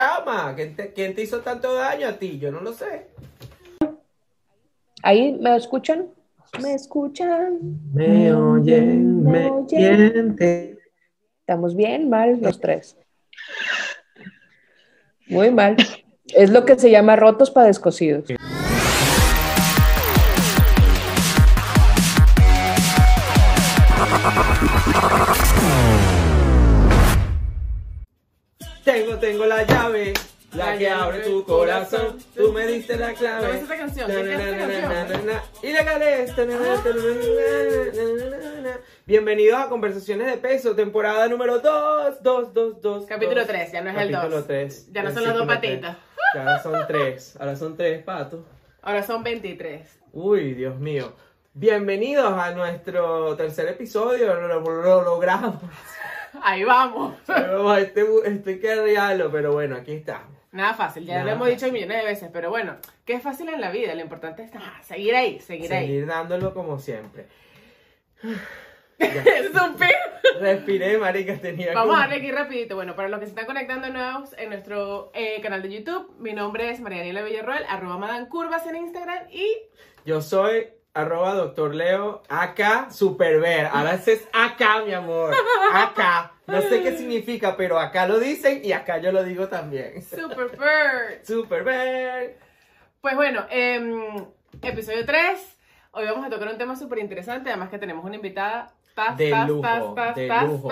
llama? ¿Quién te, quién te hizo tanto daño a ti? Yo no lo sé. ¿Ahí me escuchan? ¿Me escuchan? Me oyen, me oyen. sienten. ¿Estamos bien? Mal, los tres. Muy mal. Es lo que se llama rotos para descosidos. Tengo, la llave, la que abre tu corazón. Tú me diste la clave. ¿Cómo es esa canción? Na, ¿Qué na, es esa na, na, canción? na, na, na. Ilegales. Bienvenidos a Conversaciones de Peso, temporada número 2, 2, 2, 2. Capítulo 3, ya no es el 2. Capítulo 3. Ya no son las dos patitas. Ahora son tres, ahora son tres patos. Ahora son 23. Uy, Dios mío. Bienvenidos a nuestro tercer episodio, lo, lo- Ahí vamos. Este, este que realo, pero bueno, aquí estamos. Nada fácil, ya Nada lo hemos fácil. dicho millones de veces, pero bueno, que es fácil en la vida, lo importante es ah, seguir ahí, seguir ahí. Seguir dándolo como siempre. Respiré, marica, tenía Vamos a darle aquí rapidito. Bueno, para los que se están conectando nuevos en nuestro eh, canal de YouTube, mi nombre es Marianela Villarroel, arroba Madan Curvas en Instagram y Yo soy arroba doctor Leo, acá superver. Ahora ese es acá, mi amor. Acá. No sé qué significa, pero acá lo dicen y acá yo lo digo también. Super Bird. Superver. Pues bueno, em, episodio 3. Hoy vamos a tocar un tema súper interesante, además que tenemos una invitada. Tas, de tas, lujo, tas, de lujo.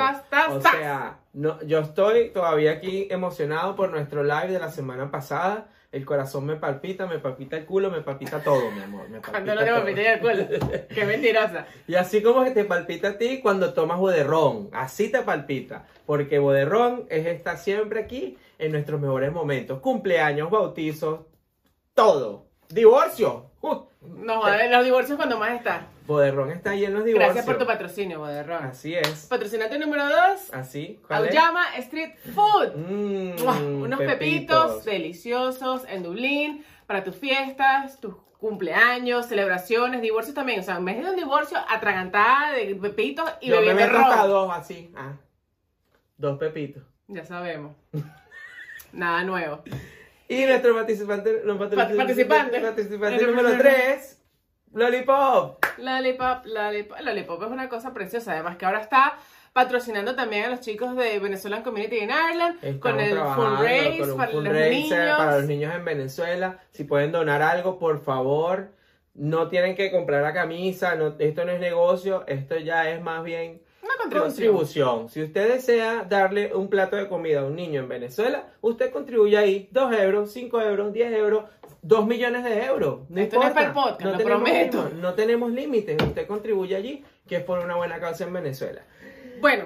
o sea, no, yo estoy todavía aquí emocionado por nuestro live de la semana pasada. El corazón me palpita, me palpita el culo, me palpita todo, mi amor. Me Cuando palpita no te todo. palpité el culo. Qué mentirosa. Y así como que te palpita a ti cuando tomas boderrón, así te palpita, porque boderrón es estar siempre aquí en nuestros mejores momentos, cumpleaños, bautizos, todo, divorcio. Uh, No, a ver, los divorcios cuando más está. Boderrón está ahí en los divorcios. Gracias por tu patrocinio, Boderrón. Así es, Patrocinante número 2, así. ¿cuál es? Auyama Street Food. Mm. Unos pepitos. deliciosos en Dublín para tus fiestas, tus cumpleaños, celebraciones, divorcios también. O sea, en vez de un divorcio, atragantada de pepitos y Yo me bebiendo meto hasta ron. dos así, ah, dos pepitos. Ya sabemos. Nada nuevo. Y nuestro participante, no, participante. participante Nuestro número primer- 3, Lollipop. Lollipop, Lollipop. Lollipop es una cosa preciosa. Además que ahora está patrocinando también a los chicos de Venezuelan Community in Ireland con el fundraise con para los niños. para los niños en Venezuela. Si pueden donar algo, por favor. No tienen que comprar la camisa. No, esto no es negocio. Esto ya es más bien Una contribución. contribución. Si usted desea darle un plato de comida a un niño en Venezuela, usted contribuye ahí 2 euros, 5 euros, 10 euros, 2 millones de euros. No Esto no es importa. para el podcast, lo tenemos prometo. límites, no tenemos límites. Usted contribuye allí, que es por una buena causa en Venezuela. Bueno,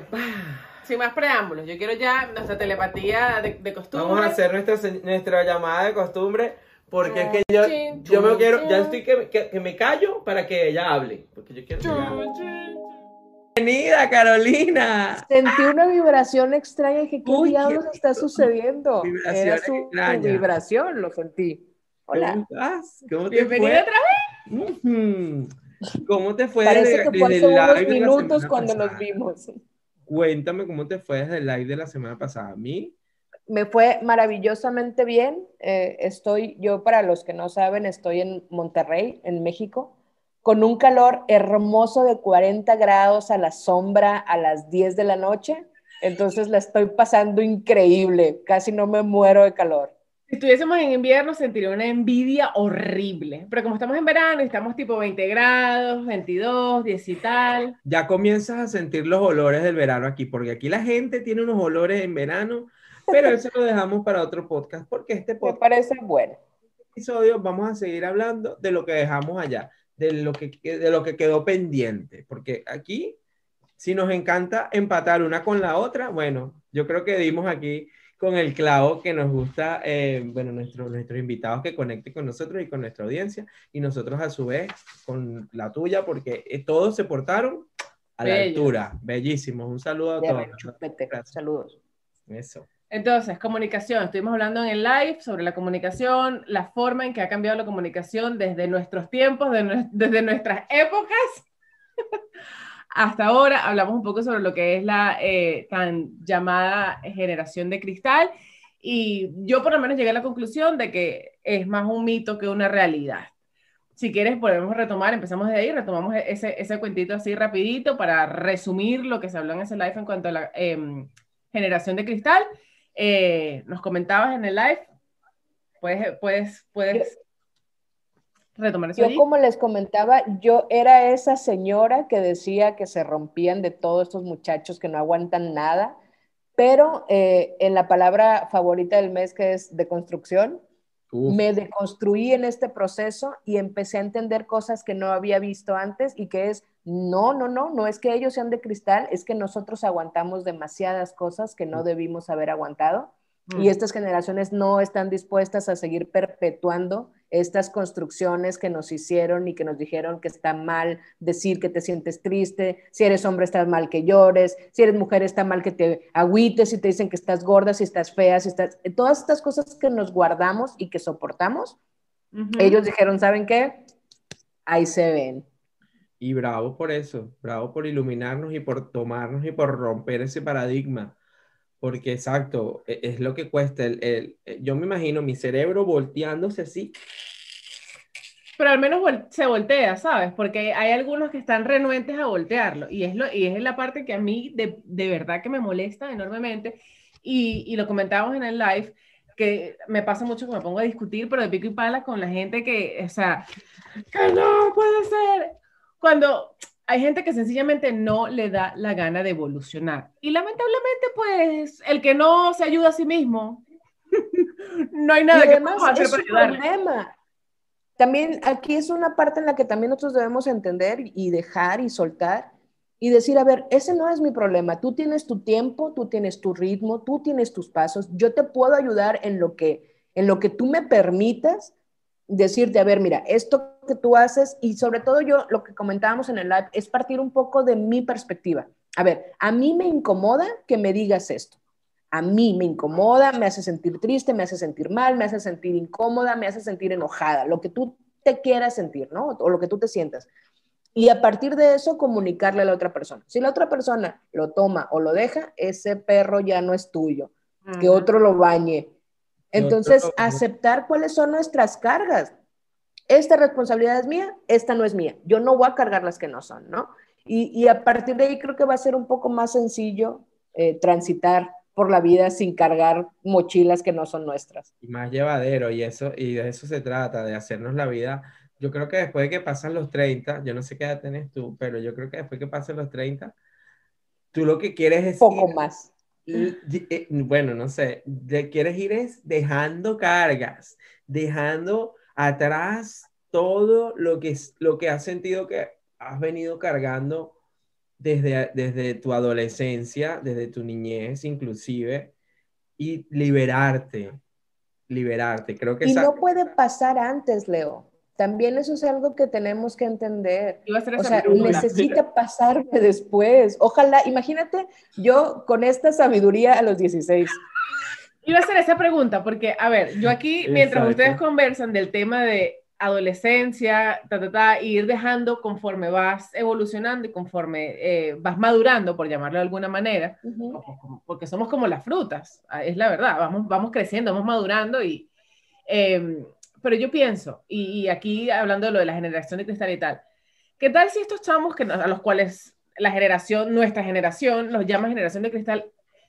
sin más preámbulos, yo quiero ya nuestra telepatía de, de costumbre. Vamos a hacer nuestra, nuestra llamada de costumbre porque es que yo, yo me quiero, ya estoy que, que, que me callo para que ella hable. Porque yo quiero que. Bienvenida, Carolina. Sentí una vibración extraña y dije, ¿qué Uy, diablos qué- está sucediendo? Vibraciones Era su, vibración, lo sentí. Hola. ¿Cómo estás? ¿Cómo te Bienvenida otra fue? Ujú. ¿Cómo te fue Parece desde- que fue desde el unos live minutos cuando nos pasada? vimos. Cuéntame cómo te fue desde el live de la semana pasada. A mí, Me fue maravillosamente bien. Eh, estoy, yo para los que no saben, estoy en Monterrey, en México, con un calor hermoso de 40 grados a la sombra a las 10 de la noche. Entonces la estoy pasando increíble. Casi no me muero de calor. Si estuviésemos en invierno, sentiría una envidia horrible. Pero como estamos en verano y estamos tipo 20 grados, 22, 10 y tal. ya comienzas a sentir los olores del verano aquí, porque aquí la gente tiene unos olores en verano, pero eso lo dejamos para otro podcast, porque este Me podcast parece bueno. episodio vamos a seguir hablando de lo que dejamos allá, de lo que, de lo que quedó pendiente, porque aquí, si nos encanta empatar una con la otra, bueno, yo creo que dimos aquí con el clavo que nos gusta, eh, bueno, nuestro- nuestros invitados que conecten con nosotros y con nuestra audiencia, y nosotros a su vez con la tuya, porque eh, todos se portaron a la altura, bellísimos, un saludo a todos. Saludos. Eso. Entonces, comunicación. Estuvimos hablando en el live sobre la comunicación, la forma en que ha cambiado la comunicación desde nuestros tiempos, de desde nuestras épocas hasta ahora. Hablamos un poco sobre lo que es la eh, tan llamada generación de cristal Y yo por lo menos llegué a la conclusión de que es más un mito que una realidad. Si quieres, podemos retomar, empezamos de ahí, retomamos ese, ese cuentito así rapidito para resumir lo que se habló en ese live en cuanto a la em, generación de cristal. Eh, nos comentabas en el live, puedes, puedes, puedes retomar eso. Yo como les comentaba, yo era esa señora que decía que se rompían de todos estos muchachos que no aguantan nada, pero eh, en la palabra favorita del mes que es de construcción, me deconstruí en este proceso y empecé a entender cosas que no había visto antes y que es, no, no, no, no es que ellos sean de cristal, es que nosotros aguantamos demasiadas cosas que no debimos haber aguantado. Y estas generaciones no están dispuestas a seguir perpetuando estas construcciones que nos hicieron y que nos dijeron que está mal decir que te sientes triste, si eres hombre está mal que llores, si eres mujer está mal que te agüites, y te dicen que estás gorda, si estás fea, si estás... Todas estas cosas que nos guardamos y que soportamos, ellos dijeron, ¿saben qué? Ahí se ven. Y bravo por eso, bravo por iluminarnos y por tomarnos y por romper ese paradigma porque exacto, e, es lo que cuesta. El, el, eh, yo me imagino mi cerebro volteándose así. Pero al menos se voltea, ¿sabes? Porque hay algunos que están renuentes a voltearlo. Y es, lo, y es la parte que a mí de, de verdad que me molesta enormemente. Y, y, lo comentábamos en el live, que me pasa mucho que me pongo a discutir, pero de pico y pala con la gente que, o sea, que no puede ser. Cuando hay gente que sencillamente no le da la gana de evolucionar. Y lamentablemente, pues, el que no se ayuda a sí mismo, no hay nada que podamos hacer para ayudarle. Problema. También aquí es una parte en la que también nosotros debemos entender y dejar y soltar y decir, a ver, ese no es mi problema. Tú tienes tu tiempo, tú tienes tu ritmo, tú tienes tus pasos. Yo te puedo ayudar en lo que, en lo que tú me permitas decirte, a ver, mira, esto que tú haces y sobre todo yo, lo que comentábamos en el live, es partir un poco de mi perspectiva. A ver, a mí me incomoda que me digas esto. A mí me incomoda, me hace sentir triste, me hace sentir mal, me hace sentir incómoda, me hace sentir enojada, lo que tú te quieras sentir, ¿no? O lo que tú te sientas. Y a partir de eso comunicarle a la otra persona. Si la otra persona lo toma o lo deja, ese perro ya no es tuyo. Que otro lo bañe, entonces, aceptar cuáles son nuestras cargas. Esta responsabilidad es mía, esta no es mía. Yo no voy a cargar las que no son, ¿no? Y, a partir de ahí creo que va a ser un poco más sencillo eh, transitar por la vida sin cargar mochilas que no son nuestras. Y más llevadero, y, eso, y de eso se trata, de hacernos la vida. Yo creo que después de que pasan los 30, yo no sé qué edad tenés tú, pero yo creo que después que pasen los 30, tú lo que quieres es... Poco más eh, bueno, no sé, de, quieres ir es dejando cargas, dejando atrás todo lo que, lo que has sentido que has venido cargando desde, desde tu adolescencia, desde tu niñez inclusive, y liberarte, liberarte. Creo que y no puede pasar antes, Leo. También eso es algo que tenemos que entender. O sea, necesita pasarme después. Ojalá, imagínate yo con esta sabiduría a los 16. Iba a hacer esa pregunta porque, a ver, yo aquí, mientras ustedes conversan del tema de adolescencia, ta, ta, ir dejando conforme vas evolucionando y conforme eh, vas madurando, por llamarlo de alguna manera, porque somos como las frutas, ah, es la verdad, vamos, vamos creciendo, vamos madurando y em, pero yo pienso, y, aquí hablando de lo de la generación de cristal y tal, ¿qué tal si estos chamos que, a los cuales la generación, nuestra generación, los llama generación de cristal,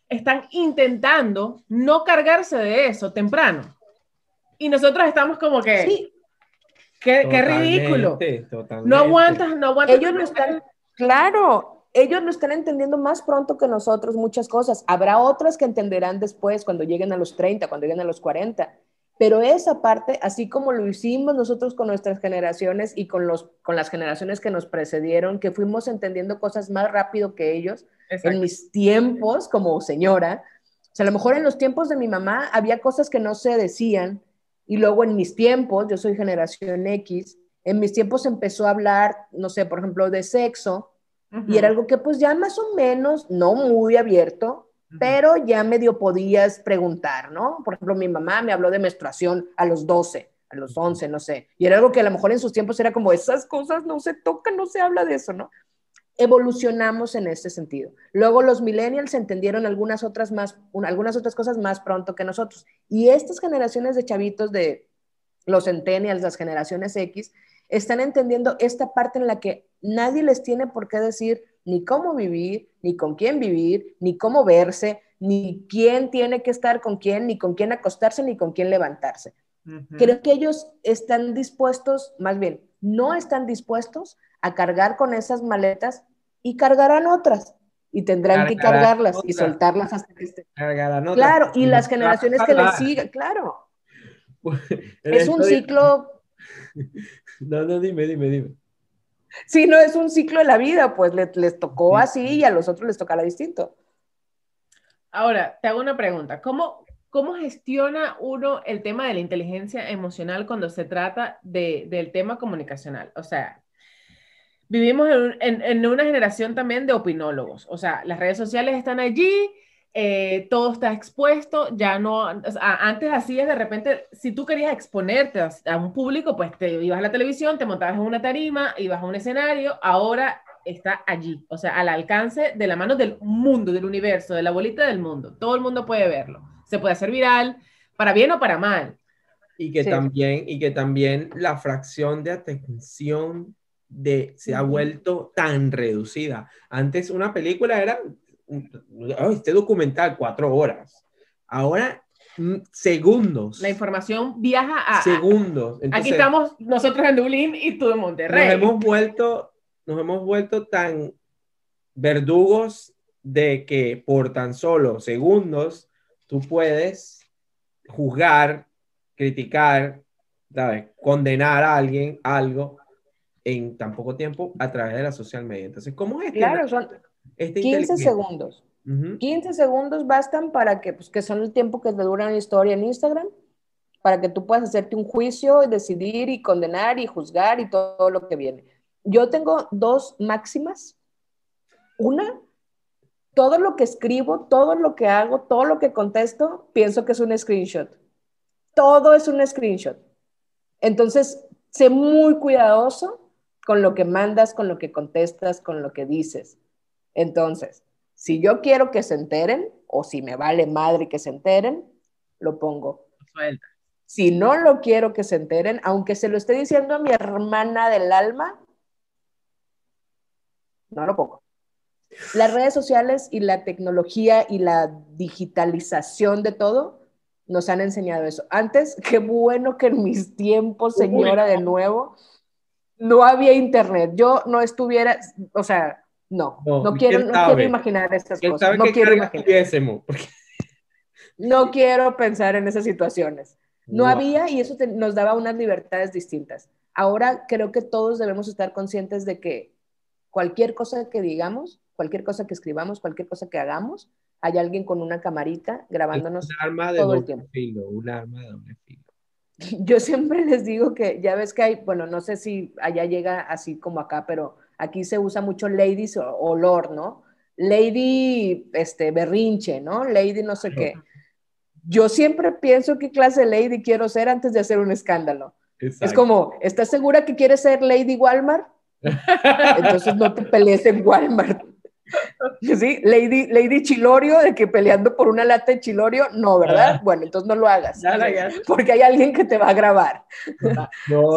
están intentando no cargarse de eso temprano? Y nosotros estamos como que... Sí. Qué, qué ridículo. No aguantas, no aguantas. Ellos no están, claro, ellos lo están entendiendo más pronto que nosotros muchas cosas. Habrá otras que entenderán después, cuando lleguen a los 30, cuando lleguen a los 40. Pero esa parte, así como lo hicimos nosotros con nuestras generaciones y con, los, con las generaciones que nos precedieron, que fuimos entendiendo cosas más rápido que ellos, en mis tiempos como señora, o sea, a lo mejor en los tiempos de mi mamá había cosas que no se decían y luego en mis tiempos, yo soy generación X, en mis tiempos empezó a hablar, no sé, por ejemplo, de sexo y era algo que pues ya más o menos, no muy abierto, pero ya medio podías preguntar, ¿no? Por ejemplo, mi mamá me habló de menstruación a los 12, a los 11, no sé, y era algo que a lo mejor en sus tiempos era como, esas cosas no se tocan, no se habla de eso, ¿no? Evolucionamos en ese sentido. Luego los millennials entendieron algunas otras, más, algunas otras cosas más pronto que nosotros. Y estas generaciones de chavitos de los centennials, las generaciones X, están entendiendo esta parte en la que nadie les tiene por qué decir ni cómo vivir, ni con quién vivir, ni cómo verse, ni quién tiene que estar con quién, ni con quién acostarse, ni con quién levantarse. Creo que ellos están dispuestos, más bien, no están dispuestos a cargar con esas maletas y cargarán otras y tendrán que cargarlas y soltarlas hasta que estén. Claro, y las generaciones que les sigan, claro. es un ciclo. No, no, dime, dime, dime. Sí, no es un ciclo de la vida, pues les, les tocó así y a los otros les tocará distinto. Ahora, te hago una pregunta. ¿Cómo, ¿Cómo gestiona uno el tema de la inteligencia emocional cuando se trata de, del tema comunicacional? O sea, vivimos en, en, una generación también de opinólogos. O sea, las redes sociales están allí, eh, todo está expuesto, ya no, antes hacías de repente, si tú querías exponerte a, un público, pues te ibas a la televisión, te montabas en una tarima, ibas a un escenario, ahora está allí, o sea, al alcance de la mano del mundo, del universo, de la bolita del mundo, todo el mundo puede verlo, se puede hacer viral, para bien o para mal. Y que, también, y que también la fracción de atención de, se ha vuelto tan reducida. Antes una película era este documental, cuatro horas. Ahora, mm, segundos. La información viaja a... Segundos. aquí estamos nosotros en Dublín y tú en Monterrey. Nos hemos vuelto, nos hemos vuelto tan verdugos de que por tan solo segundos tú puedes juzgar, criticar, ¿sabes? condenar a alguien, algo, en tan poco tiempo a través de la social media. Entonces, ¿cómo es? Claro, son, 15 segundos. 15 segundos bastan para que, pues, que son el tiempo que te dura una historia en Instagram, para que tú puedas hacerte un juicio y decidir y condenar y juzgar y todo lo que viene. Yo tengo dos máximas. Una, todo lo que escribo, todo lo que hago, todo lo que contesto, pienso que es un screenshot. Todo es un screenshot. Entonces, sé muy cuidadoso con lo que mandas, con lo que contestas, con lo que dices. Entonces, si yo quiero que se enteren, o si me vale madre que se enteren, lo pongo. Si no lo quiero que se enteren, aunque se lo esté diciendo a mi hermana del alma, no lo pongo. Las redes sociales y la tecnología y la digitalización de todo nos han enseñado eso. Antes, qué bueno que en mis tiempos, señora, de nuevo, no había internet. Yo no estuviera, o sea, no, no, quiero, no quiero imaginar estas cosas. No quiero imaginar. No quiero pensar en esas situaciones. No había y eso nos daba unas libertades distintas. Ahora creo que todos debemos estar conscientes de que cualquier cosa que digamos, cualquier cosa que escribamos, cualquier cosa que hagamos, hay alguien con una camarita grabándonos un arma de todo el tiempo. Filo, un arma de doble filo. Yo siempre les digo que ya ves que hay, bueno, no sé si allá llega así como acá, pero Aquí se usa mucho ladies o olor, ¿no? Lady, este, berrinche, ¿no? Lady no sé qué. Yo siempre pienso qué clase de lady quiero ser antes de hacer un escándalo. Es como, ¿estás segura que quieres ser Lady Walmart? Entonces no te pelees en Walmart. ¿Sí? Lady, Lady Chilorio, de que peleando por una lata de Chilorio, no, ¿verdad? Bueno, entonces no lo hagas. Porque hay alguien que te va a grabar.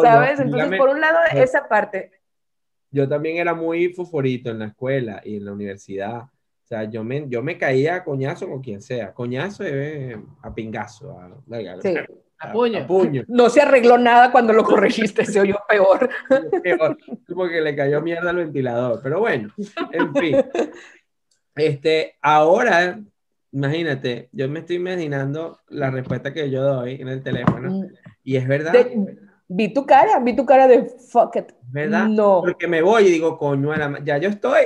¿Sabes? entonces, por un lado, esa parte yo también era muy foforito en la escuela y en la universidad. O sea, yo me, yo me caía a coñazo con quien sea. Coñazo es a pingazo. A, sí. A, puño. puño. No se arregló nada cuando lo corregiste, se oyó peor. peor. Porque le cayó mierda al ventilador. Pero bueno, en fin. Este, ahora, imagínate, yo me estoy imaginando la respuesta que yo doy en el teléfono. Mm. Y es verdad. Vi tu cara, vi tu cara de fuck it. ¿Verdad? No. Porque me voy y digo, coño, ya yo estoy,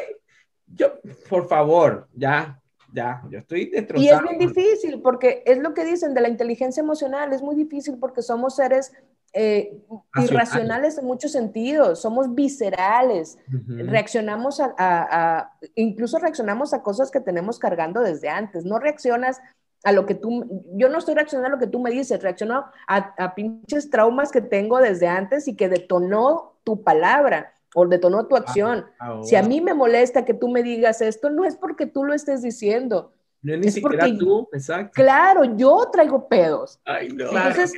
yo, por favor, ya, ya, yo estoy destrozado. Y es muy difícil, porque es lo que dicen de la inteligencia emocional, es muy difícil porque somos seres eh, irracionales en muchos sentidos, somos viscerales, reaccionamos a, a, incluso reaccionamos a cosas que tenemos cargando desde antes, no reaccionas a lo que tú, yo no estoy reaccionando a lo que tú me dices, reacciono a, a pinches traumas que tengo desde antes y que detonó tu palabra. O detonó tu acción. Si a mí me molesta que tú me digas esto, no es porque tú lo estés diciendo. No es ni siquiera tú, exacto. Claro, yo traigo pedos. Ay, no. Entonces,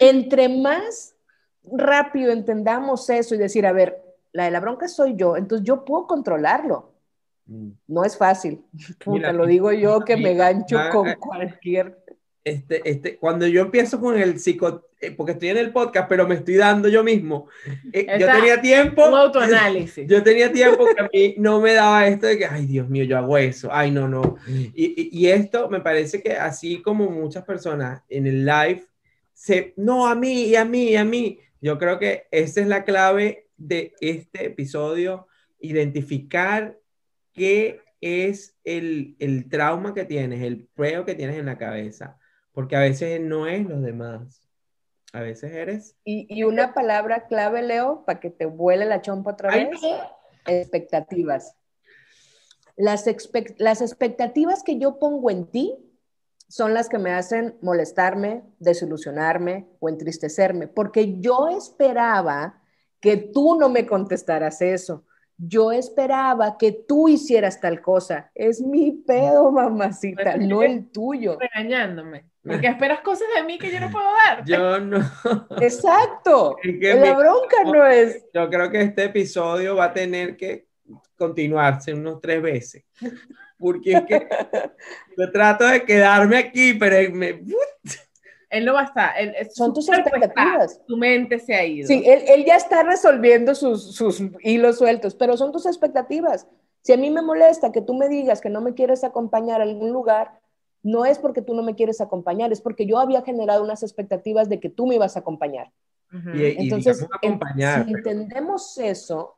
entre más rápido entendamos eso y decir, a ver, la de la bronca soy yo, entonces yo puedo controlarlo. Mm. No es fácil. Puta, lo digo yo que me gancho con cualquier este, este, cuando yo empiezo con el psico, eh, porque estoy en el podcast, pero me estoy dando yo mismo, eh, yo tenía tiempo, un autoanálisis. Yo tenía tiempo que a mí no me daba esto de que, ay Dios mío, yo hago eso, ay no, no. Y, y, esto me parece que así como muchas personas en el live, se, no, a mí, y a mí, y a mí, yo creo que esa es la clave de este episodio, identificar qué es el, el trauma que tienes, el pruebo que tienes en la cabeza porque a veces no es los demás. A veces eres. Y, una palabra clave, Leo, para que te vuele la chompa otra vez. Expectativas. Las, las expectativas que yo pongo en ti son las que me hacen molestarme, desilusionarme o entristecerme, porque yo esperaba que tú no me contestaras eso yo esperaba que tú hicieras tal cosa. Es mi pedo, mamacita, no el tuyo. Regañándome. Porque esperas cosas de mí que yo no puedo dar. Yo no. Exacto. la bronca no es. Yo creo que este episodio va a tener que continuarse unos tres veces. Porque es que yo trato de quedarme aquí, pero me. Él no va a estar. Son tus expectativas. tu mente se ha ido. Sí, él, él ya está resolviendo sus, sus, hilos sueltos, pero son tus expectativas. Si a mí me molesta que tú me digas que no me quieres acompañar a algún lugar, no es porque tú no me quieres acompañar, es porque yo había generado unas expectativas de que tú me ibas a acompañar. Entonces, si entendemos eso,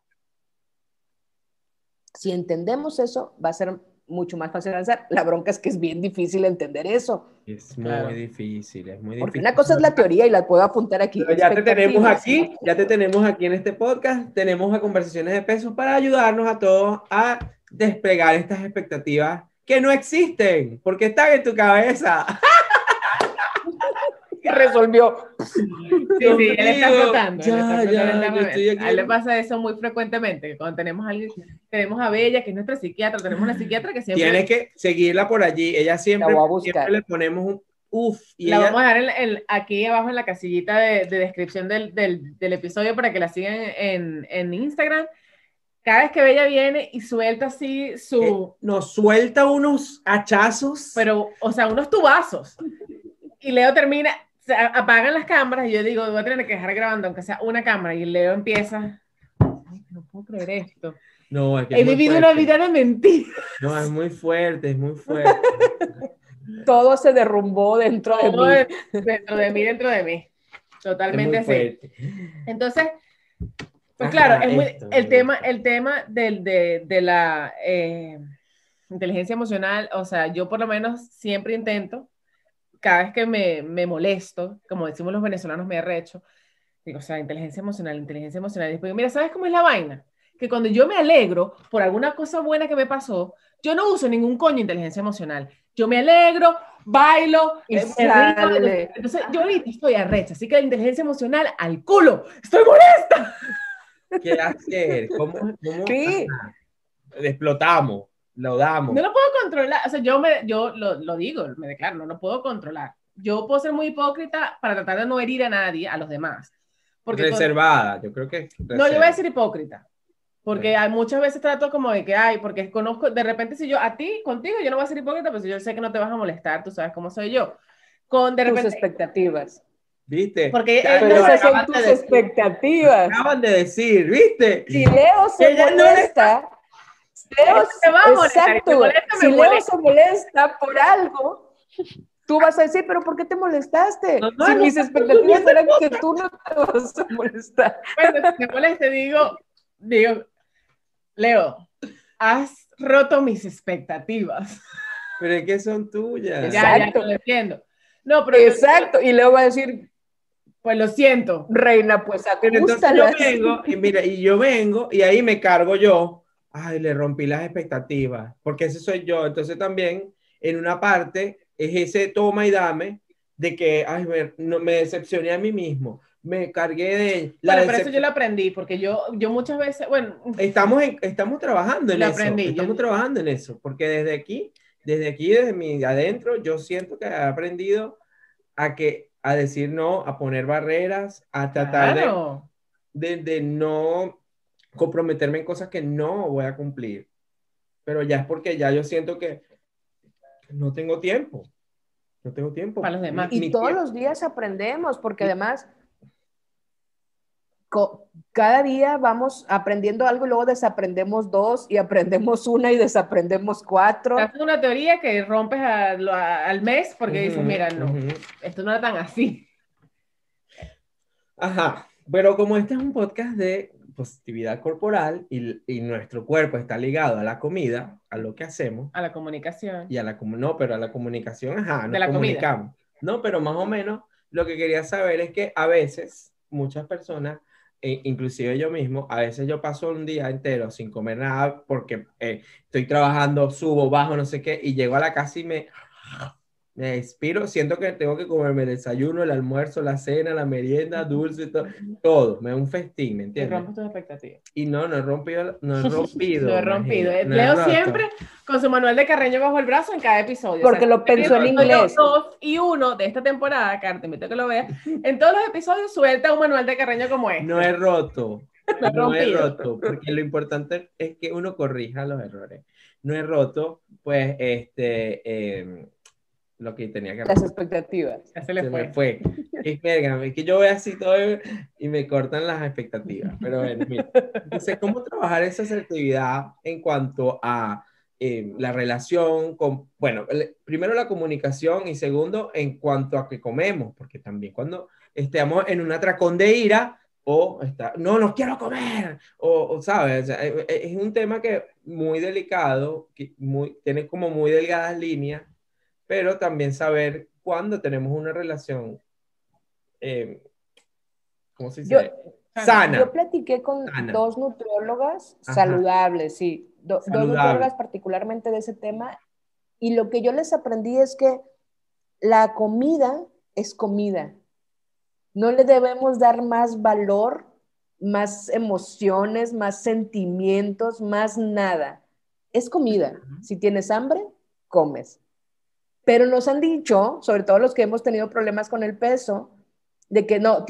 si entendemos eso, va a ser mucho más fácil avanzar. La bronca es que es bien difícil entender eso. Es muy difícil, es muy difícil. Porque una cosa es la teoría y la puedo apuntar aquí. ya te tenemos aquí, ya te tenemos aquí en este podcast, tenemos a conversaciones de pesos para ayudarnos a todos a desplegar estas expectativas que no existen, porque están en tu cabeza. que resolvió. Sí, sí, él está flotando. Ya, ya, a él le pasa eso muy frecuentemente. Cuando tenemos a alguien, tenemos a Bella, que es nuestra psiquiatra, tenemos una psiquiatra que siempre. Tienes que seguirla por allí. Ella siempre, siempre le ponemos un uf. Y la vamos a dar en, aquí abajo en la casillita de, de descripción del, del, del, episodio para que la sigan en, en Instagram cada vez que Bella viene y suelta así su... Eh, nos suelta unos hachazos. Pero, o sea, unos tubazos. Y Leo termina, se apagan las cámaras y yo digo, voy a tener que dejar grabando, aunque sea una cámara. Y Leo empieza, no puedo creer esto. No, es que He vivido una vida de mentira. No, es muy fuerte, es muy fuerte. Todo se derrumbó dentro de mí. Dentro de mí, dentro de mí. Totalmente así. Entonces, pues claro, es muy, el, tema, el tema del, de, de, la eh, inteligencia emocional, o sea, yo por lo menos siempre intento cada vez que me, me molesto, como decimos los venezolanos, me arrecho, digo, o sea, inteligencia emocional, inteligencia emocional. Y después, mira, ¿sabes cómo es la vaina? Que cuando yo me alegro por alguna cosa buena que me pasó, yo no uso ningún coño inteligencia emocional. Yo me alegro, bailo, y Entonces, yo ahorita estoy arrecha, así que la inteligencia emocional al culo, estoy molesta. ¿Qué hacer? ¿Cómo, cómo ¿Qué? explotamos? lo damos. No lo puedo controlar, o sea, yo, me, yo lo, lo, digo, me declaro, no lo puedo controlar. Yo puedo ser muy hipócrita para tratar de no herir a nadie, a los demás. Porque Reservada, yo creo que... No, yo voy a decir hipócrita. Porque hay, muchas veces trato como de que, ay, porque conozco, de repente si yo, a ti, contigo, yo no voy a ser hipócrita, pero si yo sé que no te vas a molestar, tú sabes cómo soy yo. Con de repente... Tus expectativas. ¿Viste? Porque esas son tus expectativas. Acaban de decir, ¿viste? Si Leo se molesta, Leo, se va a exacto, si Leo se molesta por algo, tú vas a decir, pero ¿por qué te molestaste? si mis expectativas eran que tú no te vas a molestar. Bueno, si te molesta, digo, digo, Leo, has roto mis expectativas. Pero es que son tuyas. Ya, ya, lo entiendo. No, pero Exacto, y Leo va a decir, pues lo siento. Reina, pues entonces yo vengo, y mira, y yo vengo, y ahí me cargo yo ay, le rompí las expectativas, porque ese soy yo. Entonces también en una parte es ese toma y dame de que, ay, me, no, me decepcioné a mí mismo. me cargué de... La bueno, pero eso yo lo aprendí, porque yo, yo muchas veces, bueno... Estamos, estamos trabajando en eso. Aprendí, estamos trabajando en eso, porque desde aquí, desde aquí, desde mi adentro, yo siento que he aprendido a que a decir no, a poner barreras, a tratar de, de, de no comprometerme en cosas que no voy a cumplir. Pero ya es porque ya yo siento que no tengo tiempo. No tengo tiempo. Para los demás. Y todos los días aprendemos, porque además cada día vamos aprendiendo algo y luego desaprendemos dos y aprendemos una y desaprendemos cuatro. Es una teoría que rompes al mes porque dices, mira, no, esto no era tan así. Ajá, pero como este es un podcast de positividad corporal y, y, nuestro cuerpo está ligado a la comida, a lo que hacemos. A la comunicación. Y a la, no, pero a la comunicación, ajá, nos comunicamos. No, pero más o menos lo que quería saber es que a veces muchas personas, e inclusive yo mismo, a veces yo paso un día entero sin comer nada porque eh, estoy trabajando, subo, bajo, no sé qué, y llego a la casa y me me expiro, siento que tengo que comerme el desayuno, el almuerzo, la cena, la merienda, dulce, todo, todo, me da un festín, ¿me entiendes? Y tus expectativas. Y no, no he rompido, no he rompido. no he rompido. Leo siempre con su manual de Carreño bajo el brazo en cada episodio. Porque lo pensó en inglés. Dos y uno de esta temporada, Carta, te invito a que lo veas, en todos los episodios suelta un manual de Carreño como este. No he roto. No, he roto, porque lo importante es que uno corrija los errores. No he roto, pues, este, eh, lo que tenía que Las expectativas. se, le fue. me fue. Es, que yo voy así todo y me cortan las expectativas. Pero bueno, mira. Entonces, ¿cómo trabajar esa asertividad en cuanto a eh, la relación con, bueno, primero la comunicación y segundo en cuanto a que comemos, porque también cuando estemos en un atracón de ira o está, no, no quiero comer, o, sabes, eh, eh, es un tema que muy delicado, que muy, tiene como muy delgadas líneas pero también saber cuándo tenemos una relación, eh, ¿cómo se dice? Sana. Yo platiqué con dos nutriólogas saludables, sí, dos nutriólogas particularmente de ese tema, y lo que yo les aprendí es que la comida es comida. No le debemos dar más valor, más emociones, más sentimientos, más nada. Es comida. Si tienes hambre, comes. Pero nos han dicho, sobre todo los que hemos tenido problemas con el peso, de que no,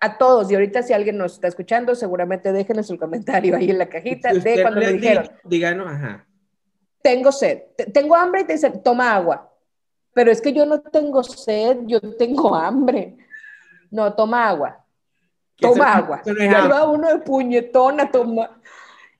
a todos, y ahorita si alguien nos está escuchando, seguramente déjenos su comentario ahí en la cajita de cuando dijeron. Díganos, ajá. Tengo sed, tengo hambre y te dicen, toma agua. Pero es que yo no tengo sed, yo tengo hambre. No, toma agua. Toma agua. va uno de puñetona, toma.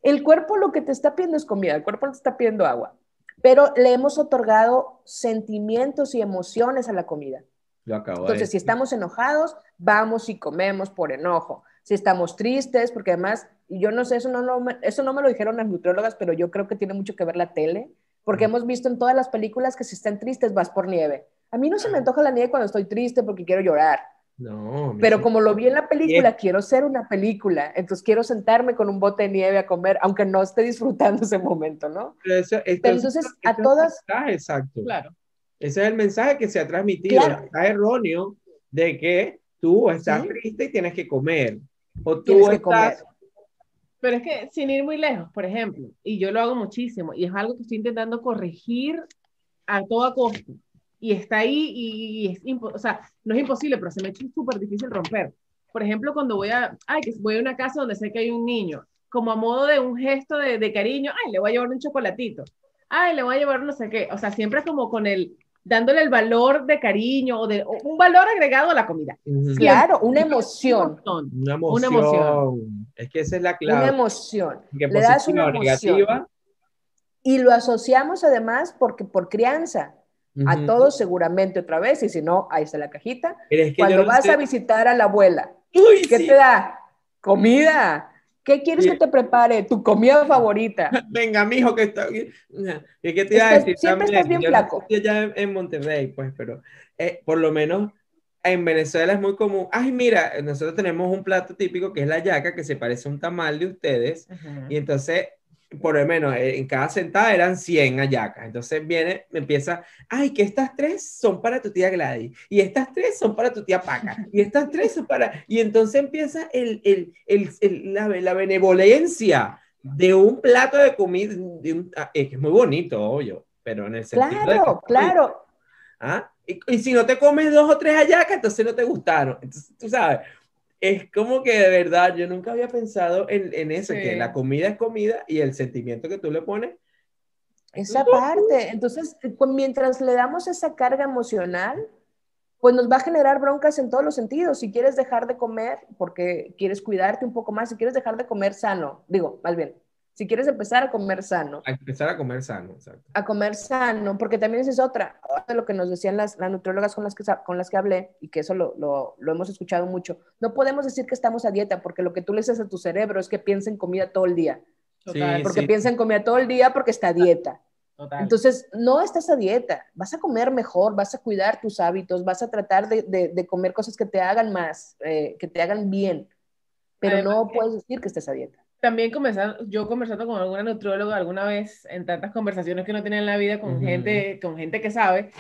El cuerpo lo que te está pidiendo es comida, el cuerpo te está pidiendo agua pero le hemos otorgado sentimientos y emociones a la comida. Entonces, si estamos enojados, vamos y comemos por enojo. Si estamos tristes, porque además, y yo no sé, eso no, no, eso no me lo dijeron las nutriólogas, pero yo creo que tiene mucho que ver la tele, porque hemos visto en todas las películas que si están tristes vas por nieve. A mí no se me antoja la nieve cuando estoy triste porque quiero llorar. No, pero como lo vi en la película, quiero ser una película, entonces quiero sentarme con un bote de nieve a comer, aunque no esté disfrutando ese momento, ¿no? Pero, entonces, a todas... exacto. Claro. Ese es el mensaje que se ha transmitido, está erróneo de que tú estás triste y tienes que comer. O tú estás... Pero es que sin ir muy lejos, por ejemplo, y yo lo hago muchísimo, y es algo que estoy intentando corregir a toda costa y está ahí y, es, o sea, no es imposible, pero se me ha hecho súper difícil romper. Por ejemplo, cuando voy a, ay, que voy a una casa donde sé que hay un niño, como a modo de un gesto de, de cariño, ay, le voy a llevar un chocolatito, ay, le voy a llevar no sé qué, o sea, siempre como con el, dándole el valor de cariño o de un valor agregado a la comida. Claro, una emoción. Una emoción. Es que esa es la clave. Una emoción. Le das una emoción. Y lo asociamos además porque por crianza. A todos seguramente otra vez, y si no, ahí está la cajita. Cuando vas a visitar a la abuela, ¿qué te da? Comida. ¿Qué quieres que te prepare? Tu comida favorita. Venga, mijo, que está ¿Qué te iba a decir? Siempre estás bien flaco. Yo ya en Monterrey, pues, pero eh, por lo menos en Venezuela es muy común. Ay, mira, nosotros tenemos un plato típico que es la yaca, que se parece a un tamal de ustedes. Y entonces por lo menos eh, en cada sentada eran 100 ayacas. Entonces viene, me empieza, ay, que estas tres son para tu tía Gladys, y estas tres son para tu tía Paca, y estas tres son para... Y entonces empieza el, el, el, la, la, benevolencia de un plato de comida, ah, es que es muy bonito, obvio, pero en el sentido Claro, claro. ¿Ah? Y, y, si no te comes dos o tres ayacas, entonces no te gustaron. Entonces, tú sabes, es como que de verdad yo nunca había pensado en, en eso, que la comida es comida y el sentimiento que tú le pones. Esa parte. Entonces, pues, mientras le damos esa carga emocional, pues nos va a generar broncas en todos los sentidos. Si quieres dejar de comer porque quieres cuidarte un poco más, si quieres dejar de comer sano, digo, más bien, si quieres empezar a comer sano. A empezar a comer sano, exacto. A comer sano, porque también esa es otra, de lo que nos decían las, las nutriólogas con las, que, con las que hablé, y que eso lo, lo, lo, hemos escuchado mucho. No podemos decir que estamos a dieta, porque lo que tú le dices a tu cerebro es que piensa en comida todo el día. Total, porque sí. piensa en comida todo el día porque está a dieta. Total. Entonces, no estás a dieta, vas a comer mejor, vas a cuidar tus hábitos, vas a tratar de, de, de comer cosas que te hagan más, eh, que te hagan bien, pero Además, no puedes decir que estés a dieta también comenzando, yo conversando con alguna nutrióloga alguna vez en tantas conversaciones que uno tiene en la vida con, uh -huh. gente, con gente que sabe,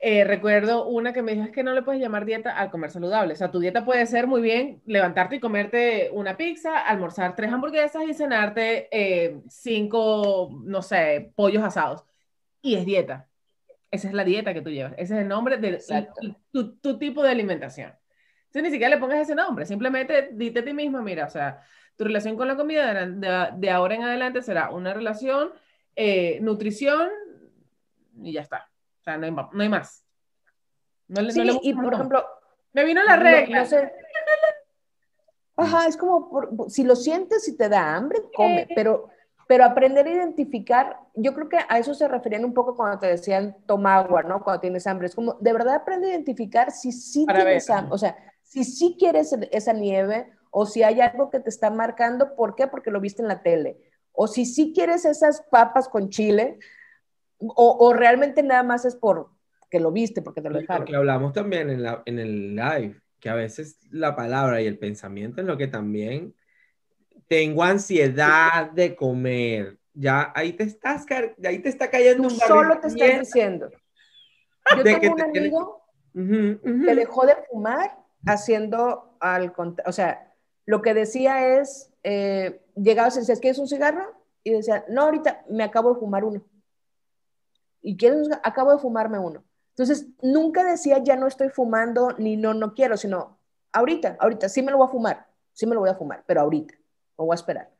eh, recuerdo una que me dijo es que no le puedes llamar dieta al comer saludable. O sea, tu dieta puede ser muy bien levantarte y comerte una pizza, almorzar tres hamburguesas y cenarte eh, cinco, no sé, pollos asados. Y es dieta. Esa es la dieta que tú llevas. Ese es el nombre de tu, tu, tu, tipo de alimentación. Entonces ni siquiera le pongas ese nombre. Simplemente dite a ti mismo, mira, o sea, tu relación con la comida de, de, de ahora en adelante será una relación eh, nutrición y ya está. O sea, no hay, no hay más. No le, sí, no le y por ejemplo, me vino la regla. No, sé. Ajá, es como por, si lo sientes y te da hambre, come, pero pero aprender a identificar, yo creo que a eso se referían un poco cuando te decían toma agua, ¿no? Cuando tienes hambre, es como de verdad aprende a identificar si sí Para tienes ver. hambre, o sea, si sí quieres esa nieve o si hay algo que te está marcando, ¿por qué? Porque lo viste en la tele. O si sí quieres esas papas con chile, o, o realmente nada más es por que lo viste, porque te lo dejaron. Que hablamos también en, la, en el live, que a veces la palabra y el pensamiento es lo que también tengo ansiedad de comer. Ya ahí te estás, ahí te está cayendo Tú un solo te estás diciendo. Yo de tengo un amigo uh -huh, uh -huh. que dejó de fumar haciendo al o sea, lo que decía es, eh, llegaba y decía, ¿quieres un cigarro? Y decía, no, ahorita me acabo de fumar uno. ¿Y quieres? Acabo de fumarme uno. Entonces, nunca decía, ya no estoy fumando, ni no, no quiero, sino, ahorita, ahorita, sí me lo voy a fumar, sí me lo voy a fumar, pero ahorita, me voy a esperar.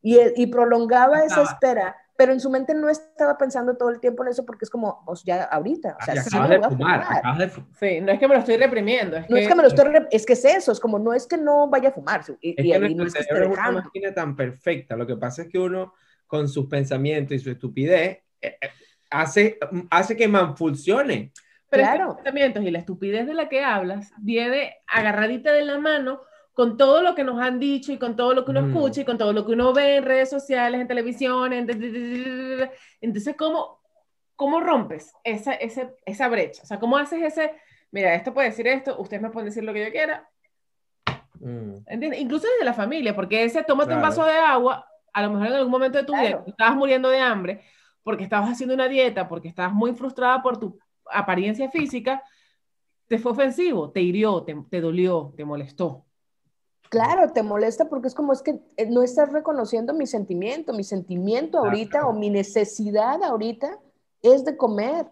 Y, y prolongaba esa espera pero en su mente no estaba pensando todo el tiempo en eso porque es como, pues ya ahorita, o sea, sí a fumar, fumar. De sí, no es que me lo estoy reprimiendo. Es no que... es que me lo estoy, es que es eso, es como, no es que no vaya a fumar. Y, es y, que y no es que esté una máquina tan perfecta, lo que pasa es que uno con sus pensamientos y su estupidez eh, eh, hace, hace que man funcione. Pero claro. los pensamientos y la estupidez de la que hablas viene agarradita de la mano con todo lo que nos han dicho y con todo lo que uno mm. escucha y con todo lo que uno ve en redes sociales, en televisión, en... entonces, ¿cómo, cómo rompes esa, esa, esa brecha? O sea, ¿cómo haces ese, mira, esto puede decir esto, ustedes me pueden decir lo que yo quiera? Mm. ¿Entiendes? Incluso desde la familia, porque ese tómate claro. un vaso de agua, a lo mejor en algún momento de tu claro. vida estabas muriendo de hambre, porque estabas haciendo una dieta, porque estabas muy frustrada por tu apariencia física, te fue ofensivo, te hirió, te, te dolió, te molestó. Claro, te molesta porque es como es que eh, no estás reconociendo mi sentimiento, mi sentimiento ahorita o mi necesidad ahorita es de comer.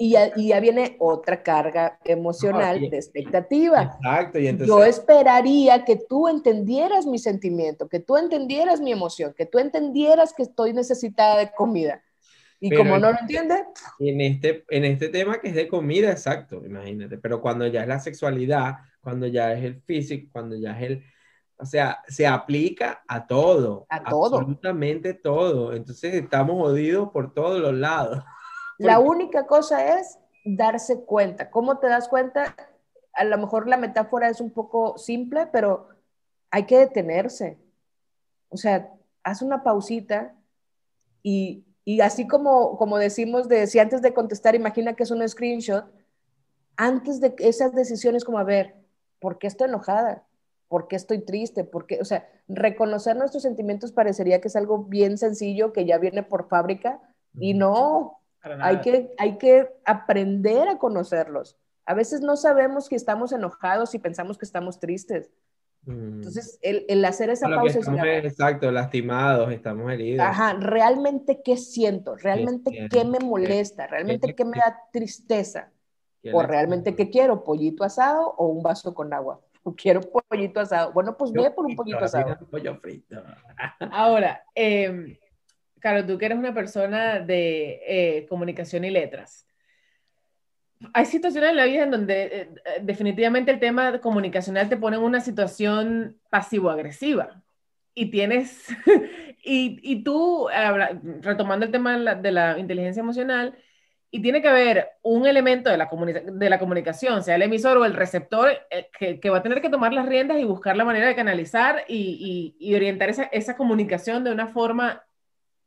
Y ya, y ya viene otra carga emocional de expectativa. Exacto. Y entonces... Yo esperaría que tú entendieras mi sentimiento, que tú entendieras mi emoción, que tú entendieras que estoy necesitada de comida. Y pero como no lo entiendes... En este, en este tema que es de comida, exacto, imagínate. Pero cuando ya es la sexualidad, cuando ya es el físico, cuando ya es el... O sea, se aplica a todo. A todo. Absolutamente todo. Entonces estamos jodidos por todos los lados. La única cosa es darse cuenta. ¿Cómo te das cuenta? A lo mejor la metáfora es un poco simple, pero hay que detenerse. O sea, haz una pausita y, y así como, como decimos de si antes de contestar, imagina que es un screenshot, antes de esas decisiones como, a ver, ¿por qué estoy enojada? ¿por qué estoy triste? ¿Por qué? O sea, reconocer nuestros sentimientos parecería que es algo bien sencillo, que ya viene por fábrica, y no, hay que, hay que aprender a conocerlos. A veces no sabemos que estamos enojados y pensamos que estamos tristes. Mm. Entonces, el, el hacer esa pausa... exacto, lastimados, estamos heridos. Ajá, realmente qué siento, realmente qué, me molesta, realmente qué, me da tristeza. O realmente qué quiero, pollito asado o un vaso con agua. Quiero pollito asado. Bueno, pues ve por un pollito asado. Pollo frito. Ahora, eh, Claro, tú que eres una persona de eh, comunicación y letras. Hay situaciones en la vida en donde eh, eh, definitivamente el tema comunicacional te pone en una situación pasivo-agresiva y tienes, y, y, tú, retomando el tema de la, de la, inteligencia emocional, y tiene que haber un elemento de la, de la comunicación, sea el emisor o el receptor, que, que, va a tener que tomar las riendas y buscar la manera de canalizar y, y, y orientar esa, esa, comunicación de una forma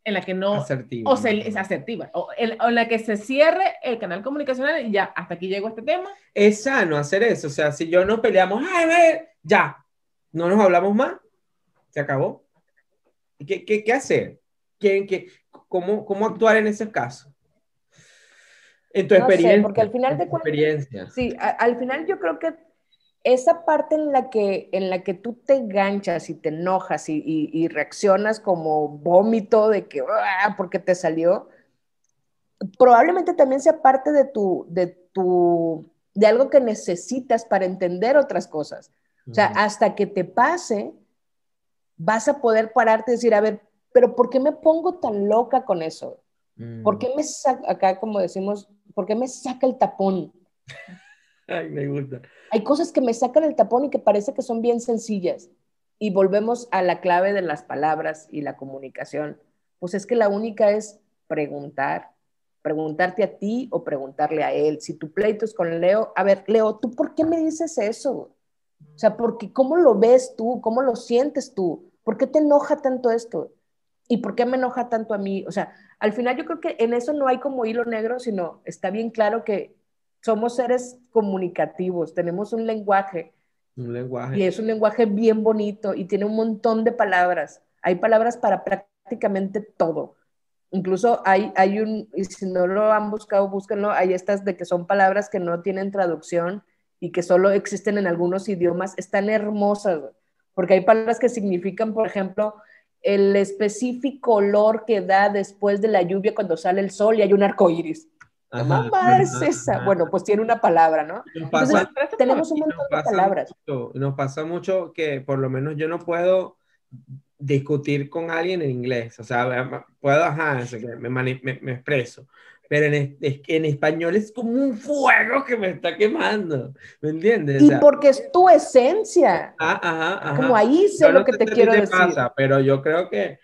en la que no... Asertiva. O se, es asertiva. O en, la que se cierre el canal comunicacional y ya, hasta aquí llegó este tema. Es sano hacer eso. O sea, si yo nos peleamos, ay, ver, ya, no nos hablamos más, se acabó. ¿Qué, qué, qué hacer? ¿Qué, qué, cómo, ¿Cómo actuar en ese caso? En tu experiencia. porque al final de cuentas... Sí, al final yo creo que esa parte en la que, en la que tú te enganchas y te enojas y, reaccionas como vómito de que, ah, porque te salió, probablemente también sea parte de tu, de tu, de algo que necesitas para entender otras cosas. O sea, hasta que te pase, vas a poder pararte y decir, a ver, pero ¿por qué me pongo tan loca con eso? ¿Por qué mm. me saca, acá como decimos, ¿por qué me saca el tapón? Ay, me gusta. Hay cosas que me sacan el tapón y que parece que son bien sencillas. Y volvemos a la clave de las palabras y la comunicación. Pues es que la única es preguntar, preguntarte a ti o preguntarle a él. Si tu pleito es con Leo, a ver, Leo, ¿tú por qué me dices eso? O sea, porque ¿cómo lo ves tú? ¿Cómo lo sientes tú? ¿Por qué te enoja tanto esto? ¿Y por qué me enoja tanto a mí? O sea, al final yo creo que en eso no hay como hilo negro, sino está bien claro que somos seres comunicativos, tenemos un lenguaje. Un lenguaje. Y es un lenguaje bien bonito y tiene un montón de palabras. Hay palabras para prácticamente todo. Incluso hay, hay un, y si no lo han buscado, búsquenlo, hay estas de que son palabras que no tienen traducción y que solo existen en algunos idiomas. Están hermosas, porque hay palabras que significan, por ejemplo, el específico olor que da después de la lluvia cuando sale el sol y hay un arco iris. ¿Qué es esa? Bueno, pues tiene una palabra, ¿no? tenemos un montón de palabras. nos pasa mucho que por lo menos yo no puedo discutir con alguien en inglés, o sea, puedo, ajá, me, me, me expreso, pero en, en, español es como un fuego que me está quemando, ¿me entiendes? y porque es tu esencia. Ah, ajá, ajá. Como ahí sé lo que te quiero decir. Pasa, pero yo creo que